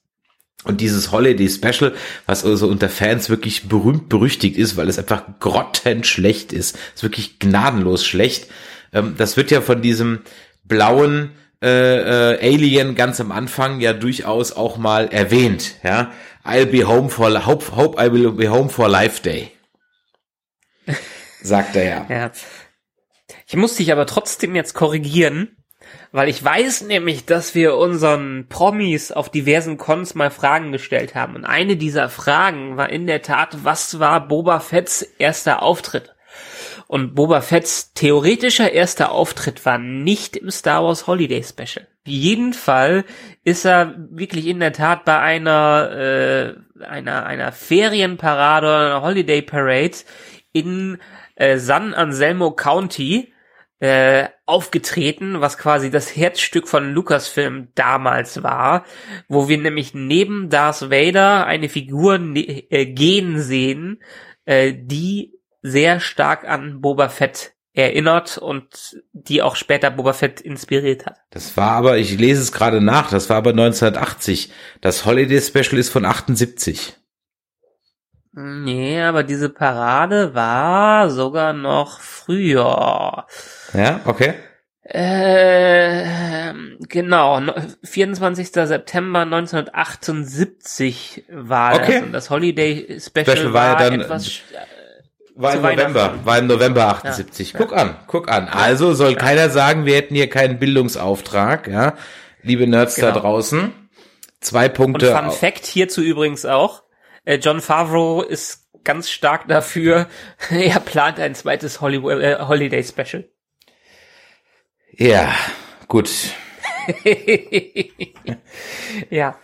Und dieses Holiday Special, was also unter Fans wirklich berühmt berüchtigt ist, weil es einfach grottenschlecht ist, ist wirklich gnadenlos schlecht. Ähm, das wird ja von diesem blauen äh, äh, Alien ganz am Anfang ja durchaus auch mal erwähnt. Ja, I'll be home for hope, hope I will be home for Life Day, sagt er ja. ja. Ich muss dich aber trotzdem jetzt korrigieren. Weil ich weiß nämlich, dass wir unseren Promis auf diversen Cons mal Fragen gestellt haben. Und eine dieser Fragen war in der Tat, was war Boba Fetts erster Auftritt? Und Boba Fetts theoretischer erster Auftritt war nicht im Star Wars Holiday Special. Jeden Fall ist er wirklich in der Tat bei einer, äh, einer, einer Ferienparade oder einer Holiday Parade in äh, San Anselmo County äh, aufgetreten, was quasi das Herzstück von Lucasfilm damals war, wo wir nämlich neben Darth Vader eine Figur ne äh, gehen sehen, äh, die sehr stark an Boba Fett erinnert und die auch später Boba Fett inspiriert hat. Das war aber, ich lese es gerade nach, das war aber 1980. Das Holiday Special ist von 78. Nee, aber diese Parade war sogar noch früher. Ja, okay. Äh, genau, 24. September 1978 war okay. das und das Holiday Special, Special war, ja dann etwas äh, war im November, war im November 78. Ja, guck ja. an, guck an. Also soll ja. keiner sagen, wir hätten hier keinen Bildungsauftrag, ja. Liebe Nerds genau. da draußen. Zwei Punkte. Und Fun Fact hierzu übrigens auch. Äh, John Favreau ist ganz stark dafür. er plant ein zweites Hollywood, äh, Holiday Special. Ja, gut. ja.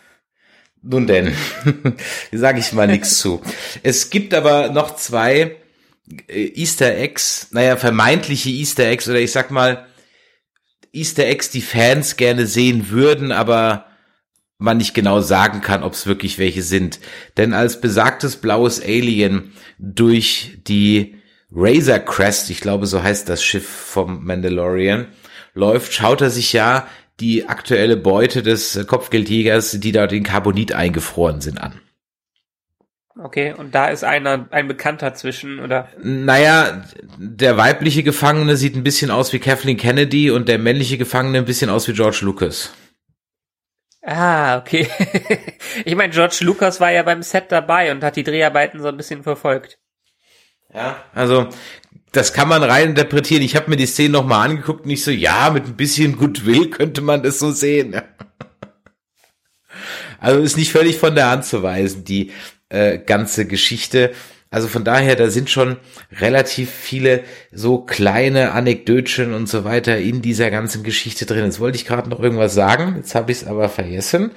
Nun denn, sage ich mal nichts zu. Es gibt aber noch zwei äh, Easter Eggs, naja, vermeintliche Easter Eggs oder ich sag mal Easter Eggs, die Fans gerne sehen würden, aber man nicht genau sagen kann, ob es wirklich welche sind. Denn als besagtes blaues Alien durch die Razor Crest, ich glaube, so heißt das Schiff vom Mandalorian, läuft, schaut er sich ja die aktuelle Beute des Kopfgeldjägers, die dort in Carbonit eingefroren sind, an. Okay, und da ist einer, ein Bekannter zwischen, oder? Naja, der weibliche Gefangene sieht ein bisschen aus wie Kathleen Kennedy und der männliche Gefangene ein bisschen aus wie George Lucas. Ah, okay. ich meine, George Lucas war ja beim Set dabei und hat die Dreharbeiten so ein bisschen verfolgt. Ja, also das kann man rein interpretieren. Ich habe mir die Szene nochmal angeguckt und ich so, ja, mit ein bisschen Goodwill könnte man das so sehen. Also ist nicht völlig von der Hand zu weisen, die äh, ganze Geschichte. Also von daher, da sind schon relativ viele so kleine Anekdötchen und so weiter in dieser ganzen Geschichte drin. Jetzt wollte ich gerade noch irgendwas sagen, jetzt habe ich es aber vergessen.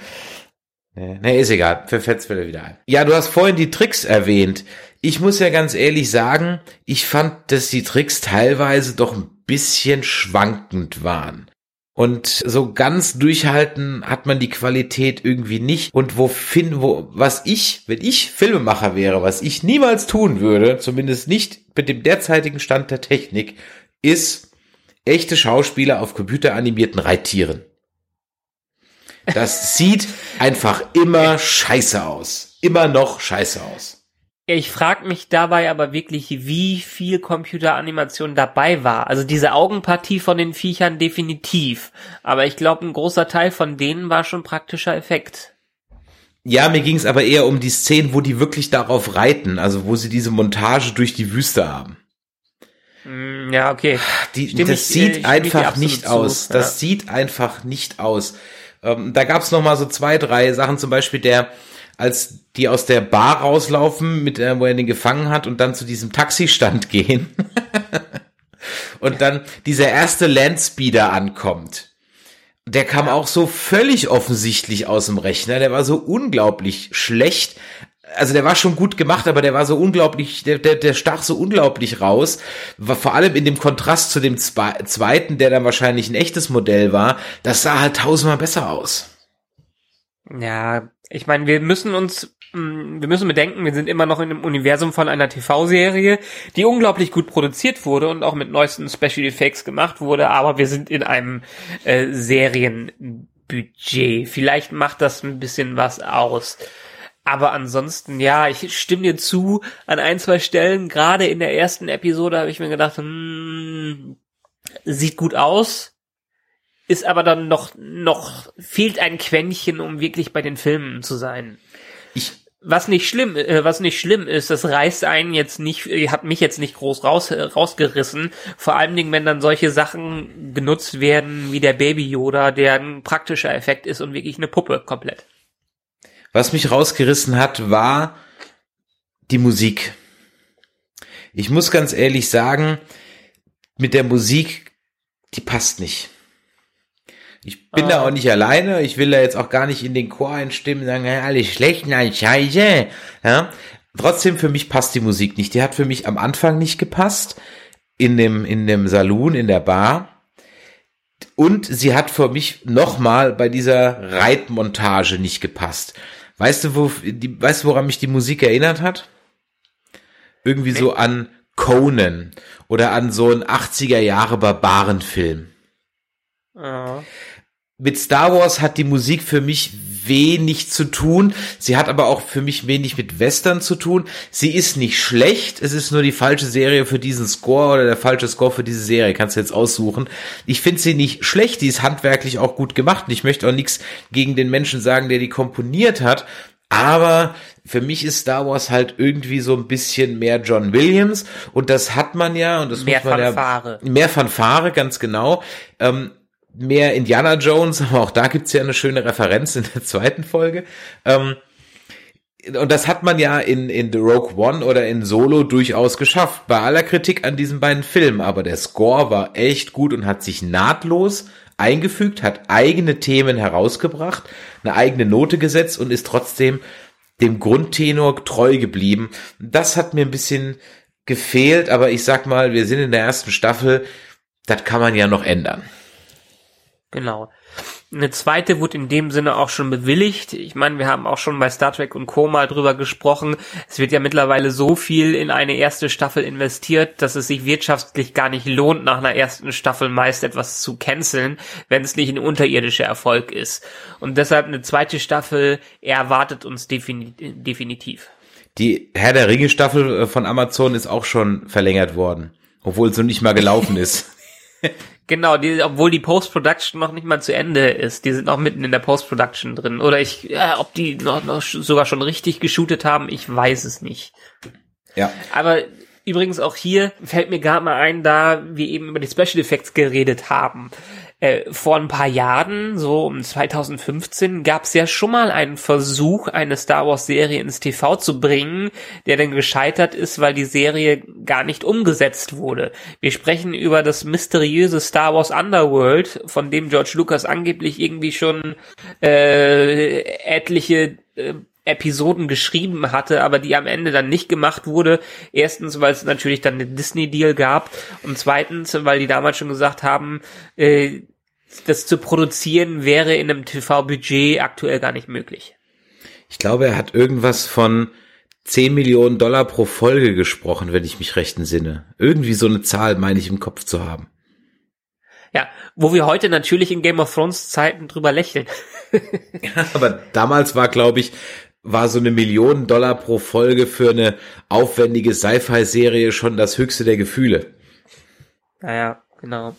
Nee, ist egal, verfetzt wieder ein. Ja, du hast vorhin die Tricks erwähnt ich muss ja ganz ehrlich sagen, ich fand, dass die Tricks teilweise doch ein bisschen schwankend waren. Und so ganz durchhalten hat man die Qualität irgendwie nicht. Und wo finden, wo, was ich, wenn ich Filmemacher wäre, was ich niemals tun würde, zumindest nicht mit dem derzeitigen Stand der Technik, ist echte Schauspieler auf computeranimierten Reittieren. Das sieht einfach immer scheiße aus. Immer noch scheiße aus. Ich frage mich dabei aber wirklich, wie viel Computeranimation dabei war. Also diese Augenpartie von den Viechern definitiv. Aber ich glaube, ein großer Teil von denen war schon praktischer Effekt. Ja, mir ging es aber eher um die Szenen, wo die wirklich darauf reiten, also wo sie diese Montage durch die Wüste haben. Mm, ja, okay. Die, das ich, sieht äh, einfach nicht zu. aus. Das ja. sieht einfach nicht aus. Ähm, da gab's noch mal so zwei, drei Sachen, zum Beispiel der als die aus der Bar rauslaufen, mit äh, wo er den gefangen hat und dann zu diesem Taxistand gehen und dann dieser erste Landspeeder ankommt. Der kam auch so völlig offensichtlich aus dem Rechner. Der war so unglaublich schlecht. Also der war schon gut gemacht, aber der war so unglaublich, der, der, der stach so unglaublich raus. War vor allem in dem Kontrast zu dem zweiten, der dann wahrscheinlich ein echtes Modell war. Das sah halt tausendmal besser aus. Ja, ich meine, wir müssen uns, mm, wir müssen bedenken, wir sind immer noch in einem Universum von einer TV-Serie, die unglaublich gut produziert wurde und auch mit neuesten Special Effects gemacht wurde, aber wir sind in einem äh, Serienbühnenbild. Budget. Vielleicht macht das ein bisschen was aus. Aber ansonsten, ja, ich stimme dir zu, an ein, zwei Stellen, gerade in der ersten Episode habe ich mir gedacht, hm, sieht gut aus, ist aber dann noch, noch, fehlt ein Quäntchen, um wirklich bei den Filmen zu sein. Ich, Was nicht schlimm, äh, was nicht schlimm ist, das reißt einen jetzt nicht, äh, hat mich jetzt nicht groß raus, äh, rausgerissen. Vor allen Dingen, wenn dann solche Sachen genutzt werden, wie der Baby Yoda, der ein praktischer Effekt ist und wirklich eine Puppe komplett. Was mich rausgerissen hat, war die Musik. Ich muss ganz ehrlich sagen, mit der Musik, die passt nicht. Ich bin da Ah. auch nicht alleine. Ich will da jetzt auch gar nicht in den Chor einstimmen und sagen, ja, alle schlecht, nein, scheiße. Ja. Trotzdem, für mich passt die Musik nicht. Die hat für mich am Anfang nicht gepasst. In dem, in dem Saloon, in der Bar. Und sie hat für mich nochmal bei dieser Reitmontage nicht gepasst. Weißt du, wo, die, weißt du, woran mich die Musik erinnert hat? Irgendwie so an Conan oder an so einen 80er Jahre Barbarenfilm. Ja. Mit Star Wars hat die Musik für mich wenig zu tun. Sie hat aber auch für mich wenig mit Western zu tun. Sie ist nicht schlecht. Es ist nur die falsche Serie für diesen Score oder der falsche Score für diese Serie. Kannst du jetzt aussuchen. Ich finde sie nicht schlecht. Die ist handwerklich auch gut gemacht. Und ich möchte auch nichts gegen den Menschen sagen, der die komponiert hat. Aber für mich ist Star Wars halt irgendwie so ein bisschen mehr John Williams. Und das hat man ja. Und das Mehr muss man Fanfare. ja. Mehr Fanfare, ganz genau. Ähm, mehr Indiana Jones, aber auch da gibt's ja eine schöne Referenz in der zweiten Folge. Ähm, und das hat man ja in, in The Rogue One oder in Solo durchaus geschafft. Bei aller Kritik an diesen beiden Filmen. Aber der Score war echt gut und hat sich nahtlos eingefügt, hat eigene Themen herausgebracht, eine eigene Note gesetzt und ist trotzdem dem Grundtenor treu geblieben. Das hat mir ein bisschen gefehlt, aber ich sag mal, wir sind in der ersten Staffel, das kann man ja noch ändern. Genau. Eine zweite wurde in dem Sinne auch schon bewilligt. Ich meine, wir haben auch schon bei Star Trek und Co. mal drüber gesprochen. Es wird ja mittlerweile so viel in eine erste Staffel investiert, dass es sich wirtschaftlich gar nicht lohnt, nach einer ersten Staffel meist etwas zu canceln, wenn es nicht ein unterirdischer Erfolg ist. Und deshalb eine zweite Staffel erwartet uns defini definitiv. Die Herr der Ringe Staffel äh, von Amazon ist auch schon verlängert worden, obwohl es so nicht mal gelaufen ist. Genau, die, obwohl die Post-Production noch nicht mal zu Ende ist. Die sind noch mitten in der Post-Production drin. Oder ich, ja, ob die noch, noch sogar schon richtig geshootet haben, ich weiß es nicht. Ja. Aber übrigens auch hier fällt mir gerade mal ein, da wir eben über die Special Effects geredet haben. Äh, vor ein paar Jahren, so um 2015, gab es ja schon mal einen Versuch, eine Star Wars Serie ins TV zu bringen, der dann gescheitert ist, weil die Serie gar nicht umgesetzt wurde. Wir sprechen über das mysteriöse Star Wars Underworld, von dem George Lucas angeblich irgendwie schon äh, etliche äh, Episoden geschrieben hatte, aber die am Ende dann nicht gemacht wurde. Erstens, weil es natürlich dann den Disney-Deal gab und zweitens, weil die damals schon gesagt haben, äh, das zu produzieren wäre in einem TV-Budget aktuell gar nicht möglich. Ich glaube, er hat irgendwas von 10 Millionen Dollar pro Folge gesprochen, wenn ich mich recht entsinne. Irgendwie so eine Zahl meine ich im Kopf zu haben. Ja, wo wir heute natürlich in Game of Thrones Zeiten drüber lächeln. Aber damals war, glaube ich, war so eine Million Dollar pro Folge für eine aufwendige Sci-Fi-Serie schon das höchste der Gefühle. Naja, genau.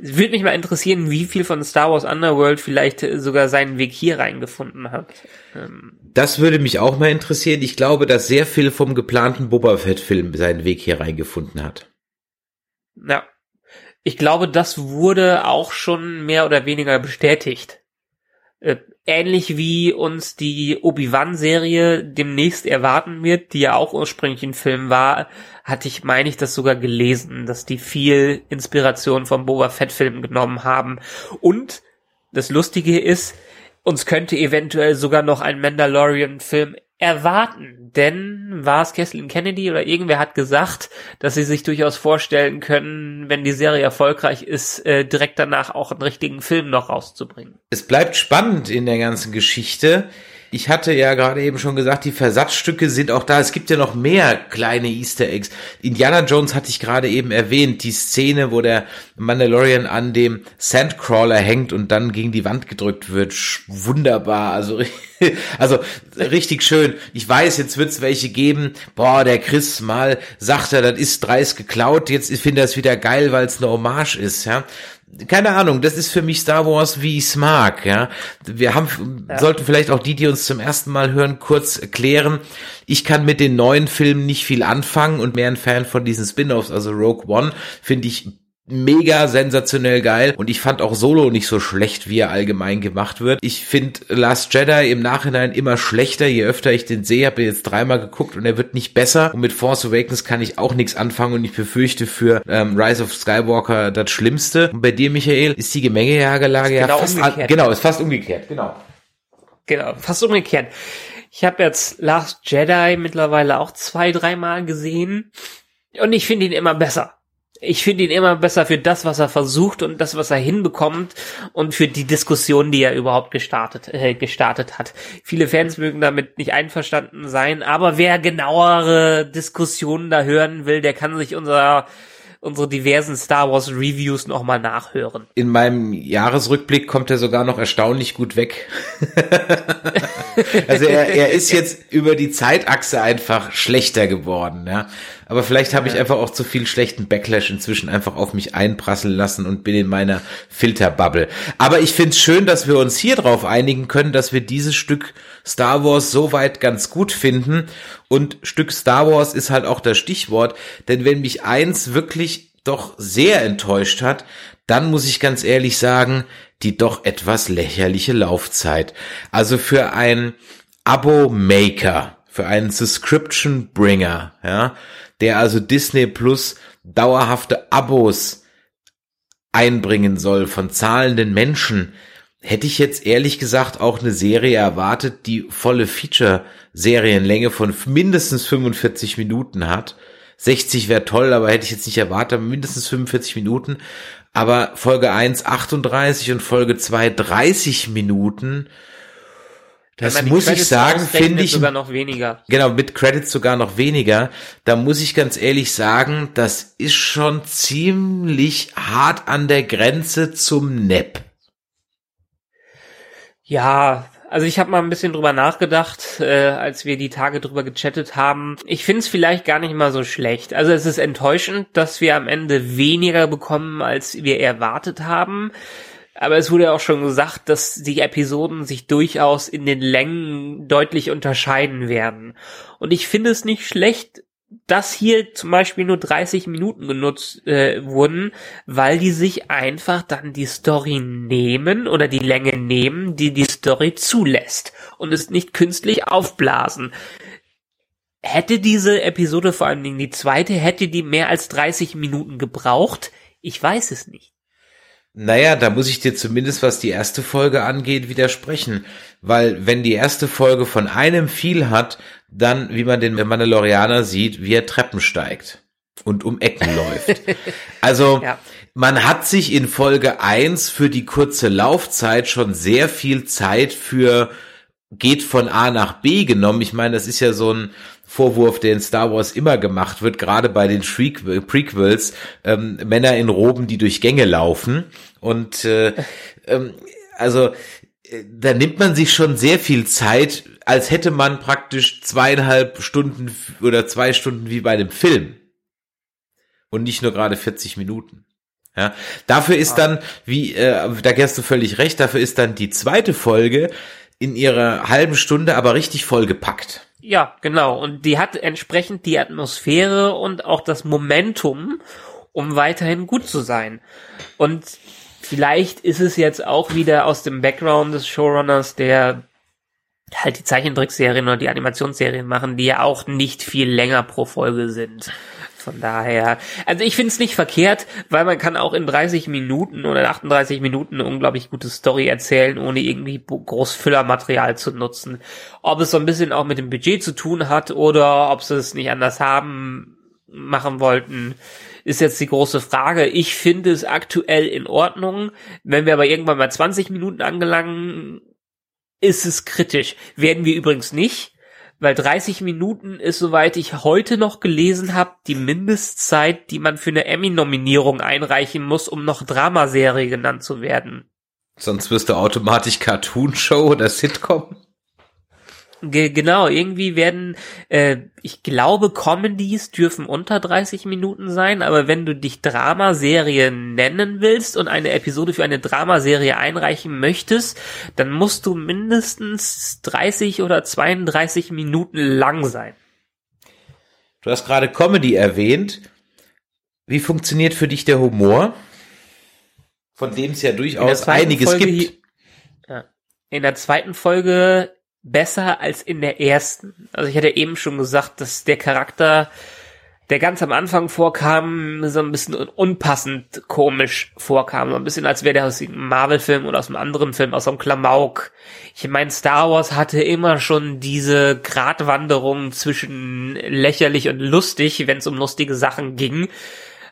Es würde mich mal interessieren, wie viel von Star Wars Underworld vielleicht äh, sogar seinen Weg hier reingefunden hat. Ähm, Das würde mich auch mal interessieren. Ich glaube, dass sehr viel vom geplanten Boba Fett-Film seinen Weg hier reingefunden hat. ja. Ich glaube, das wurde auch schon mehr oder weniger bestätigt. Äh, ähnlich wie uns die Obi-Wan-Serie demnächst erwarten wird, die ja auch ursprünglich ein Film war, hatte ich, meine ich, das sogar gelesen, dass die viel Inspiration vom Boba Fett-Film genommen haben. Und das Lustige ist, uns könnte eventuell sogar noch ein Mandalorian-Film erwarten. Denn war es Kathleen Kennedy oder irgendwer hat gesagt, dass sie sich durchaus vorstellen können, wenn die Serie erfolgreich ist, äh, direkt danach auch einen richtigen Film noch rauszubringen. Es bleibt spannend in der ganzen Geschichte. Ich hatte ja gerade eben schon gesagt, die Versatzstücke sind auch da. Es gibt ja noch mehr kleine Easter Eggs. Indiana Jones hatte ich gerade eben erwähnt. Die Szene, wo der Mandalorian an dem Sandcrawler hängt und dann gegen die Wand gedrückt wird. Wunderbar. Also, also richtig schön. Ich weiß, jetzt wird's welche geben. Boah, der Chris mal sagt er, das ist dreist geklaut. Jetzt finde ich das wieder geil, weil es eine Hommage ist. Ja, keine Ahnung, das ist für mich Star Wars, wie ich's mag, ja. Wir haben, ja. sollten vielleicht auch die, die uns zum ersten Mal hören, kurz erklären. Ich kann mit den neuen Filmen nicht viel anfangen und mehr ein Fan von diesen Spin-offs, also Rogue One, finde ich mega sensationell geil und ich fand auch Solo nicht so schlecht, wie er allgemein gemacht wird. Ich finde Last Jedi im Nachhinein immer schlechter, je öfter ich den sehe, habe jetzt dreimal geguckt und er wird nicht besser und mit Force Awakens kann ich auch nichts anfangen und ich befürchte für ähm, Rise of Skywalker das Schlimmste. Und bei dir, Michael, ist die Gemengejagelage ja genau fast umgekehrt. genau, ist fast umgekehrt, genau. Genau, fast umgekehrt. Ich habe jetzt Last Jedi mittlerweile auch zwei, dreimal gesehen und ich finde ihn immer besser ich finde ihn immer besser für das, was er versucht und das, was er hinbekommt und für die Diskussion, die er überhaupt gestartet, äh, gestartet hat. Viele Fans mögen damit nicht einverstanden sein, aber wer genauere Diskussionen da hören will, der kann sich unser unsere diversen Star Wars Reviews nochmal nachhören. In meinem Jahresrückblick kommt er sogar noch erstaunlich gut weg. also er, er ist jetzt über die Zeitachse einfach schlechter geworden, ja. Aber vielleicht habe ich einfach auch zu viel schlechten Backlash inzwischen einfach auf mich einprasseln lassen und bin in meiner Filterbubble. Aber ich finde es schön, dass wir uns hier drauf einigen können, dass wir dieses Stück Star Wars soweit ganz gut finden. Und Stück Star Wars ist halt auch das Stichwort, denn wenn mich eins wirklich doch sehr enttäuscht hat, dann muss ich ganz ehrlich sagen, die doch etwas lächerliche Laufzeit. Also für ein Abo-Maker, für einen Subscription-Bringer, ja, der also Disney Plus dauerhafte Abos einbringen soll von zahlenden Menschen, hätte ich jetzt ehrlich gesagt auch eine Serie erwartet, die volle Feature-Serienlänge von mindestens 45 Minuten hat. 60 wäre toll, aber hätte ich jetzt nicht erwartet, mindestens 45 Minuten. Aber Folge 1 38 und Folge 2 30 Minuten das muss ich sagen, finde ich sogar noch weniger. Genau, mit Credits sogar noch weniger. Da muss ich ganz ehrlich sagen, das ist schon ziemlich hart an der Grenze zum Nepp. Ja, also ich habe mal ein bisschen drüber nachgedacht, äh, als wir die Tage drüber gechattet haben. Ich finde es vielleicht gar nicht mal so schlecht. Also es ist enttäuschend, dass wir am Ende weniger bekommen, als wir erwartet haben. Aber es wurde auch schon gesagt, dass die Episoden sich durchaus in den Längen deutlich unterscheiden werden. Und ich finde es nicht schlecht, dass hier zum Beispiel nur 30 Minuten genutzt äh, wurden, weil die sich einfach dann die Story nehmen oder die Länge nehmen, die die Story zulässt und es nicht künstlich aufblasen. Hätte diese Episode, vor allen Dingen die zweite, hätte die mehr als 30 Minuten gebraucht? Ich weiß es nicht. Naja, da muss ich dir zumindest, was die erste Folge angeht, widersprechen. Weil wenn die erste Folge von einem viel hat, dann, wie man den Mandalorianer sieht, wie er Treppen steigt und um Ecken läuft. Also, ja. man hat sich in Folge eins für die kurze Laufzeit schon sehr viel Zeit für geht von A nach B genommen. Ich meine, das ist ja so ein Vorwurf, der in Star Wars immer gemacht wird, gerade bei den Prequels, ähm, Männer in Roben, die durch Gänge laufen. Und äh, ähm, also äh, da nimmt man sich schon sehr viel Zeit, als hätte man praktisch zweieinhalb Stunden oder zwei Stunden wie bei einem Film. Und nicht nur gerade 40 Minuten. Ja, dafür ist dann, wie, äh, da gehst du völlig recht, dafür ist dann die zweite Folge in ihrer halben Stunde aber richtig vollgepackt. Ja, genau. Und die hat entsprechend die Atmosphäre und auch das Momentum, um weiterhin gut zu sein. Und vielleicht ist es jetzt auch wieder aus dem Background des Showrunners, der halt die Zeichentrickserien oder die Animationsserien machen, die ja auch nicht viel länger pro Folge sind. Von daher, also ich finde es nicht verkehrt, weil man kann auch in 30 Minuten oder 38 Minuten eine unglaublich gute Story erzählen, ohne irgendwie groß Füllermaterial zu nutzen. Ob es so ein bisschen auch mit dem Budget zu tun hat oder ob sie es nicht anders haben machen wollten, ist jetzt die große Frage. Ich finde es aktuell in Ordnung. Wenn wir aber irgendwann mal 20 Minuten angelangen, ist es kritisch. Werden wir übrigens nicht, weil 30 Minuten ist, soweit ich heute noch gelesen habe, die Mindestzeit, die man für eine Emmy-Nominierung einreichen muss, um noch Dramaserie genannt zu werden. Sonst wirst du automatisch Cartoon-Show oder Sitcom. Ge genau, irgendwie werden, äh, ich glaube, Comedies dürfen unter 30 Minuten sein, aber wenn du dich Dramaserie nennen willst und eine Episode für eine Dramaserie einreichen möchtest, dann musst du mindestens 30 oder 32 Minuten lang sein. Du hast gerade Comedy erwähnt. Wie funktioniert für dich der Humor? Von dem es ja durchaus einiges Folge gibt. Ja. In der zweiten Folge besser als in der ersten. Also ich hatte eben schon gesagt, dass der Charakter, der ganz am Anfang vorkam, so ein bisschen unpassend komisch vorkam. So ein bisschen als wäre der aus einem Marvel-Film oder aus einem anderen Film, aus einem Klamauk. Ich meine, Star Wars hatte immer schon diese Gratwanderung zwischen lächerlich und lustig, wenn es um lustige Sachen ging.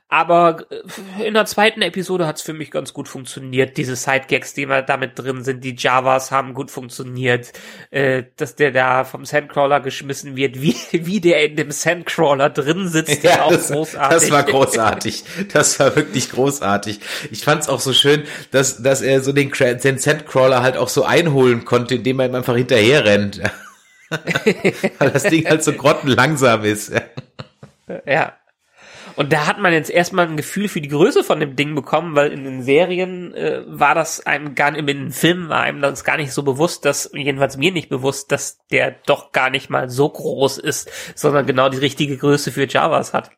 Aber äh, in der zweiten Episode hat's für mich ganz gut funktioniert. Diese Sidegags, die immer damit drin sind, die Javas haben gut funktioniert. Äh, dass der da vom Sandcrawler geschmissen wird, wie, wie der in dem Sandcrawler drin sitzt, Ja, auch das, großartig. das war großartig. Das war wirklich großartig. Ich fand's auch so schön, dass, dass er so den, den Sandcrawler halt auch so einholen konnte, indem er ihm einfach hinterher rennt. Weil das Ding halt so grottenlangsam ist. Ja. Und da hat man jetzt erstmal ein Gefühl für die Größe von dem Ding bekommen, weil in den Serien äh, war das einem gar nicht, in den Filmen war einem das gar nicht so bewusst, dass, jedenfalls mir nicht bewusst, dass der doch gar nicht mal so groß ist, sondern genau die richtige Größe für Javas hat.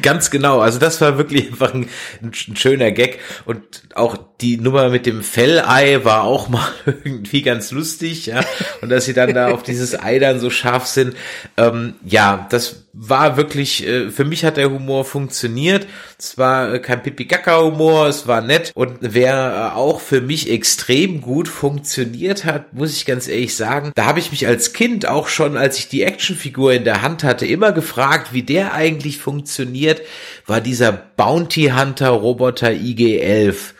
Ganz genau. Also das war wirklich einfach ein, ein schöner Gag. Und auch die Nummer mit dem Fellei war auch mal irgendwie ganz lustig, ja. Und dass sie dann da auf dieses Ei dann so scharf sind. Ähm, ja, das war wirklich, äh, für mich hat der Humor funktioniert. Es war äh, kein Pipi-Kaka-Humor, es war nett. Und wer äh, auch für mich extrem gut funktioniert hat, muss ich ganz ehrlich sagen, da habe ich mich als Kind auch schon, als ich die Actionfigur in der Hand hatte, immer gefragt, wie der eigentlich funktioniert, war dieser Bounty Hunter Roboter IG-11.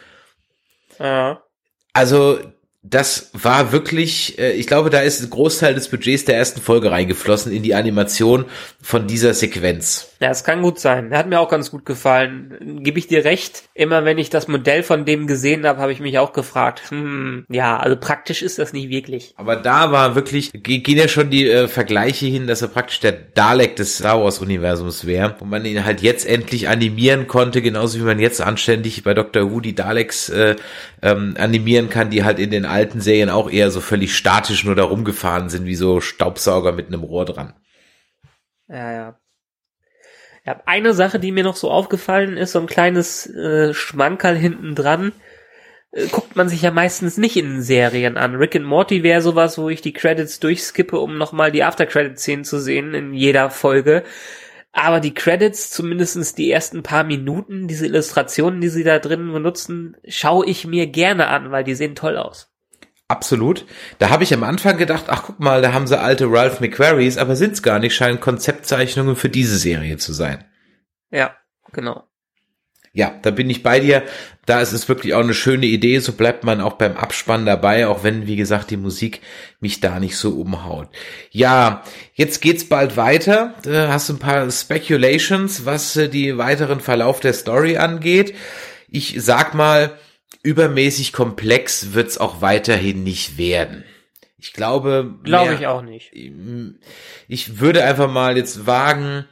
Also das war wirklich, äh, ich glaube, da ist ein Großteil des Budgets der ersten Folge reingeflossen in die Animation von dieser Sequenz. Ja, es kann gut sein. Hat mir auch ganz gut gefallen. Gebe ich dir recht. Immer wenn ich das Modell von dem gesehen habe, habe ich mich auch gefragt, hm, ja, also praktisch ist das nicht wirklich. Aber da war wirklich, ge- gehen ja schon die äh, Vergleiche hin, dass er praktisch der Dalek des Star Wars Universums wäre, wo man ihn halt jetzt endlich animieren konnte, genauso wie man jetzt anständig bei Doctor Who die Daleks äh, ähm, animieren kann, die halt in den alten Serien auch eher so völlig statisch nur da rumgefahren sind, wie so Staubsauger mit einem Rohr dran. Ja, ja. Ja, eine Sache, die mir noch so aufgefallen ist, so ein kleines äh, Schmankerl hinten dran, äh, guckt man sich ja meistens nicht in Serien an. Rick and Morty wäre sowas, wo ich die Credits durchskippe, um nochmal die After-Credit-Szenen zu sehen in jeder Folge. Aber die Credits, zumindestens die ersten paar Minuten, diese Illustrationen, die sie da drin benutzen, schaue ich mir gerne an, weil die sehen toll aus. Absolut. Da habe ich am Anfang gedacht, ach guck mal, da haben sie alte Ralph McQuarries, aber sind's gar nicht, scheinen Konzeptzeichnungen für diese Serie zu sein. Ja, genau. Ja, da bin ich bei dir. Da ist es wirklich auch eine schöne Idee. So bleibt man auch beim Abspann dabei, auch wenn, wie gesagt, die Musik mich da nicht so umhaut. Ja, jetzt geht's bald weiter. Da hast du ein paar Speculations, was äh, die weiteren Verlauf der Story angeht. Ich sag mal, übermäßig komplex wird's auch weiterhin nicht werden. Ich glaube, Glaube ich auch nicht. ich würde einfach mal jetzt wagen,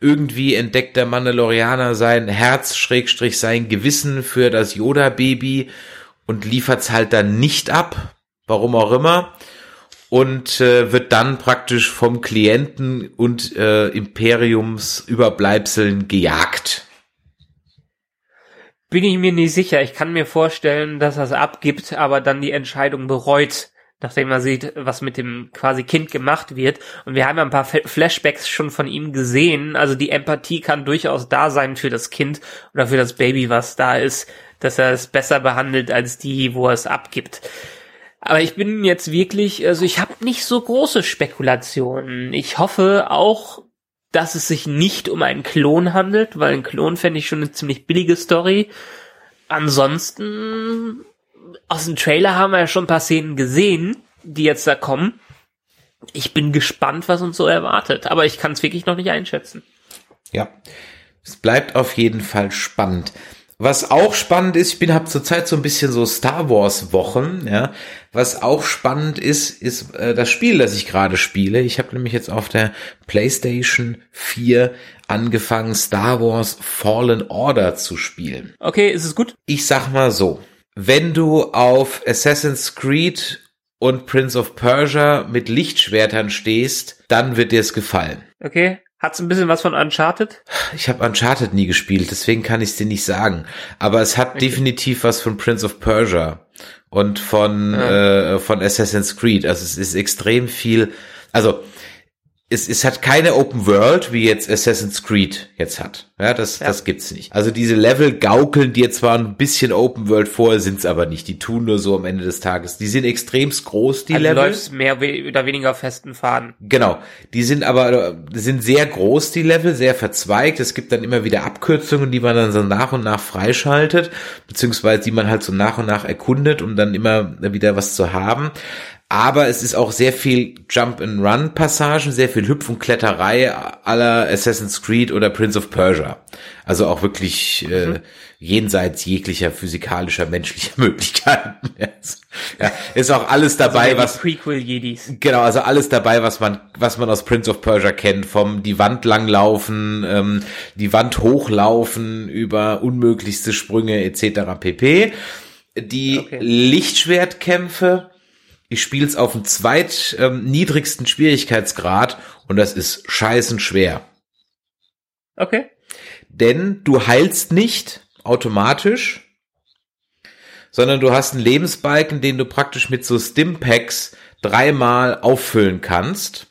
irgendwie entdeckt der Mandalorianer sein Herz, Schrägstrich sein Gewissen für das Yoda-Baby und liefert's halt dann nicht ab, warum auch immer, und äh, wird dann praktisch vom Klienten und äh, Imperiumsüberbleibseln gejagt. Bin ich mir nicht sicher. Ich kann mir vorstellen, dass er es abgibt, aber dann die Entscheidung bereut, nachdem er sieht, was mit dem quasi Kind gemacht wird. Und wir haben ja ein paar Flashbacks schon von ihm gesehen. Also die Empathie kann durchaus da sein für das Kind oder für das Baby, was da ist, dass er es besser behandelt als die, wo er es abgibt. Aber ich bin jetzt wirklich, also ich habe nicht so große Spekulationen. Ich hoffe auch, dass es sich nicht um einen Klon handelt, weil ein Klon fände ich schon eine ziemlich billige Story. Ansonsten, aus dem Trailer haben wir ja schon ein paar Szenen gesehen, die jetzt da kommen. Ich bin gespannt, was uns so erwartet, aber ich kann es wirklich noch nicht einschätzen. Ja, es bleibt auf jeden Fall spannend. Was auch spannend ist, ich bin habe zurzeit so ein bisschen so Star Wars Wochen, ja. Was auch spannend ist, ist äh, das Spiel, das ich gerade spiele. Ich habe nämlich jetzt auf der PlayStation 4 angefangen Star Wars Fallen Order zu spielen. Okay, ist es gut? Ich sag mal so, wenn du auf Assassin's Creed und Prince of Persia mit Lichtschwertern stehst, dann wird dir es gefallen. Okay. Hat's ein bisschen was von Uncharted? Ich habe Uncharted nie gespielt, deswegen kann ich es dir nicht sagen. Aber es hat okay. definitiv was von Prince of Persia und von ja. äh, von Assassin's Creed. Also es ist extrem viel. Also es, es hat keine Open World, wie jetzt Assassin's Creed jetzt hat. Ja, das, ja. das gibt's nicht. Also diese Level gaukeln dir zwar ein bisschen Open World vor, sind's aber nicht. Die tun nur so am Ende des Tages. Die sind extremst groß, die also Level. Du läufst mehr oder weniger festen Faden. Genau. Die sind aber, die sind sehr groß, die Level, sehr verzweigt. Es gibt dann immer wieder Abkürzungen, die man dann so nach und nach freischaltet, beziehungsweise die man halt so nach und nach erkundet, um dann immer wieder was zu haben. Aber es ist auch sehr viel Jump-and-Run-Passagen, sehr viel Hüpf- und Kletterei aller Assassin's Creed oder Prince of Persia. Also auch wirklich äh, mhm. jenseits jeglicher physikalischer, menschlicher Möglichkeiten. ja, ist auch alles dabei, also was Prequel Jedis. Genau, also alles dabei, was man was man aus Prince of Persia kennt, vom die Wand langlaufen, ähm, die Wand hochlaufen über unmöglichste Sprünge etc. pp. Die okay. Lichtschwertkämpfe ich spiele es auf dem zweit ähm, niedrigsten Schwierigkeitsgrad und das ist scheißen schwer. Okay. Denn du heilst nicht automatisch, sondern du hast einen Lebensbalken, den du praktisch mit so Stimpacks dreimal auffüllen kannst.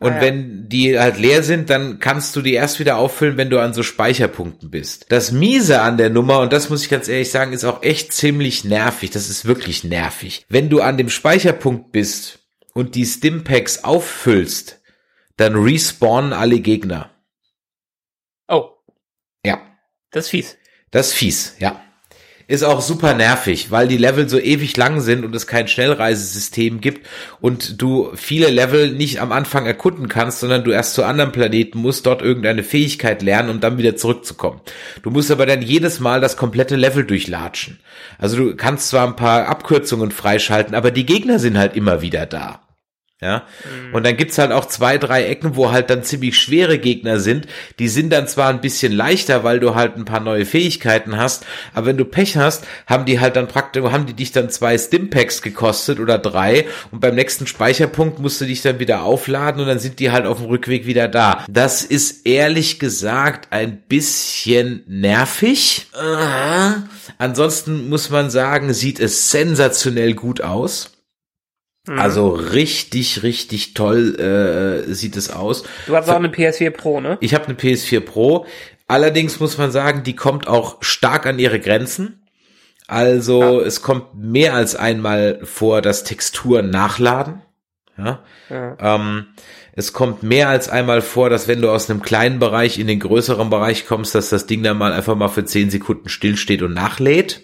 Und ah, ja. wenn die halt leer sind, dann kannst du die erst wieder auffüllen, wenn du an so Speicherpunkten bist. Das Miese an der Nummer, und das muss ich ganz ehrlich sagen, ist auch echt ziemlich nervig. Das ist wirklich nervig. Wenn du an dem Speicherpunkt bist und die Stimpacks auffüllst, dann respawnen alle Gegner. Oh. Ja. Das ist fies. Das ist fies, ja. Ist auch super nervig, weil die Level so ewig lang sind und es kein Schnellreisesystem gibt und du viele Level nicht am Anfang erkunden kannst, sondern du erst zu anderen Planeten musst, dort irgendeine Fähigkeit lernen, um dann wieder zurückzukommen. Du musst aber dann jedes Mal das komplette Level durchlatschen. Also du kannst zwar ein paar Abkürzungen freischalten, aber die Gegner sind halt immer wieder da. Ja. Mhm. Und dann gibt's halt auch zwei, drei Ecken, wo halt dann ziemlich schwere Gegner sind. Die sind dann zwar ein bisschen leichter, weil du halt ein paar neue Fähigkeiten hast, aber wenn du Pech hast, haben die halt dann praktisch, haben die dich dann zwei Stimpacks gekostet oder drei und beim nächsten Speicherpunkt musst du dich dann wieder aufladen und dann sind die halt auf dem Rückweg wieder da. Das ist ehrlich gesagt ein bisschen nervig. Äh. Ansonsten muss man sagen, sieht es sensationell gut aus. Mhm. Also richtig, richtig toll äh, sieht es aus. Du hast auch eine PS4 Pro, ne? Ich habe eine PS4 Pro. Allerdings muss man sagen, die kommt auch stark an ihre Grenzen. Also ja. es kommt mehr als einmal vor, dass Texturen nachladen. Ja. ja. Ähm, es kommt mehr als einmal vor, dass wenn du aus einem kleinen Bereich in den größeren Bereich kommst, dass das Ding dann mal einfach mal für zehn Sekunden stillsteht und nachlädt.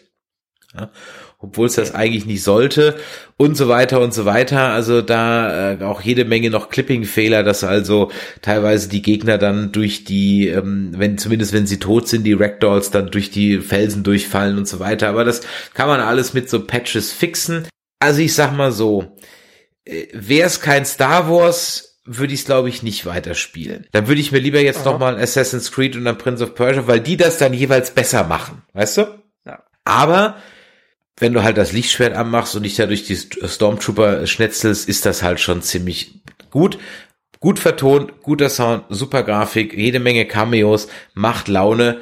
Ja obwohl es das eigentlich nicht sollte und so weiter und so weiter. Also da äh, auch jede Menge noch Clipping-Fehler, dass also teilweise die Gegner dann durch die, ähm, wenn zumindest wenn sie tot sind, die Ragdolls dann durch die Felsen durchfallen und so weiter. Aber das kann man alles mit so Patches fixen. Also ich sag mal so, äh, wäre es kein Star Wars, würde ich es glaube ich nicht weiterspielen. Dann würde ich mir lieber jetzt noch mal Assassin's Creed und dann Prince of Persia, weil die das dann jeweils besser machen, weißt du? Ja. Aber wenn du halt das Lichtschwert anmachst und dich da durch die Stormtrooper schnetzelst, ist das halt schon ziemlich gut. Gut vertont, guter Sound, super Grafik, jede Menge Cameos, macht Laune.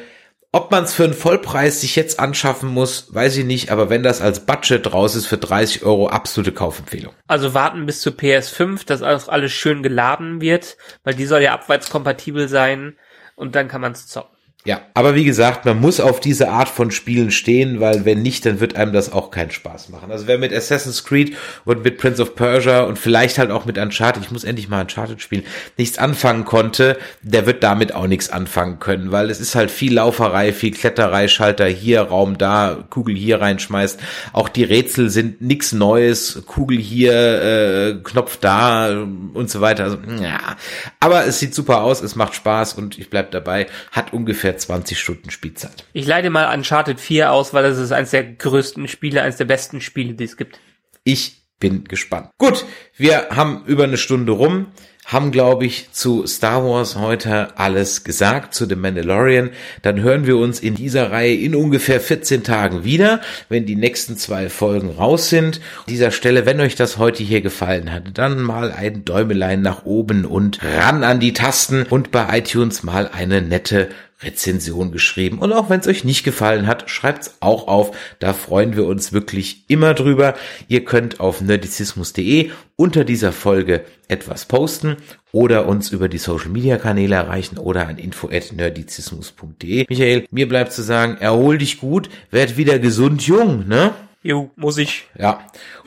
Ob man es für einen Vollpreis sich jetzt anschaffen muss, weiß ich nicht, aber wenn das als Budget raus ist für 30 Euro, absolute Kaufempfehlung. Also warten bis zur PS5, dass auch alles schön geladen wird, weil die soll ja abwärtskompatibel sein und dann kann man es zocken. Ja, aber wie gesagt, man muss auf diese Art von Spielen stehen, weil wenn nicht, dann wird einem das auch keinen Spaß machen. Also wer mit Assassin's Creed und mit Prince of Persia und vielleicht halt auch mit Uncharted, ich muss endlich mal Uncharted spielen, nichts anfangen konnte, der wird damit auch nichts anfangen können, weil es ist halt viel Lauferei, viel Kletterei, Schalter hier, Raum da, Kugel hier reinschmeißt. Auch die Rätsel sind nichts Neues, Kugel hier, äh, Knopf da und so weiter. Also, ja. Aber es sieht super aus, es macht Spaß und ich bleib dabei. Hat ungefähr 20 Stunden Spielzeit. Ich leite mal Uncharted 4 aus, weil das ist eines der größten Spiele, eines der besten Spiele, die es gibt. Ich bin gespannt. Gut, wir haben über eine Stunde rum haben, glaube ich, zu Star Wars heute alles gesagt, zu The Mandalorian. Dann hören wir uns in dieser Reihe in ungefähr 14 Tagen wieder, wenn die nächsten zwei Folgen raus sind. An dieser Stelle, wenn euch das heute hier gefallen hat, dann mal ein Däumelein nach oben und ran an die Tasten und bei iTunes mal eine nette Rezension geschrieben. Und auch wenn es euch nicht gefallen hat, schreibt's auch auf. Da freuen wir uns wirklich immer drüber. Ihr könnt auf nerdizismus.de unter dieser Folge etwas posten oder uns über die Social Media Kanäle erreichen oder an info@nerdizismus.de. Michael, mir bleibt zu sagen, erhol dich gut, werd wieder gesund jung, ne? Jo, muss ich. Ja.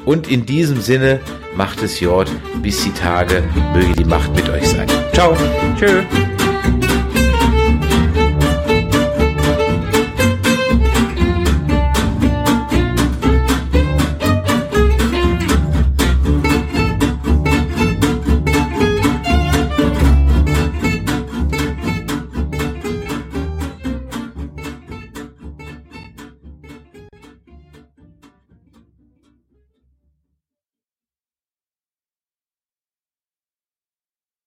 Und in diesem Sinne, macht es Jord, bis die Tage, möge die Macht mit euch sein. Ciao. Tschö.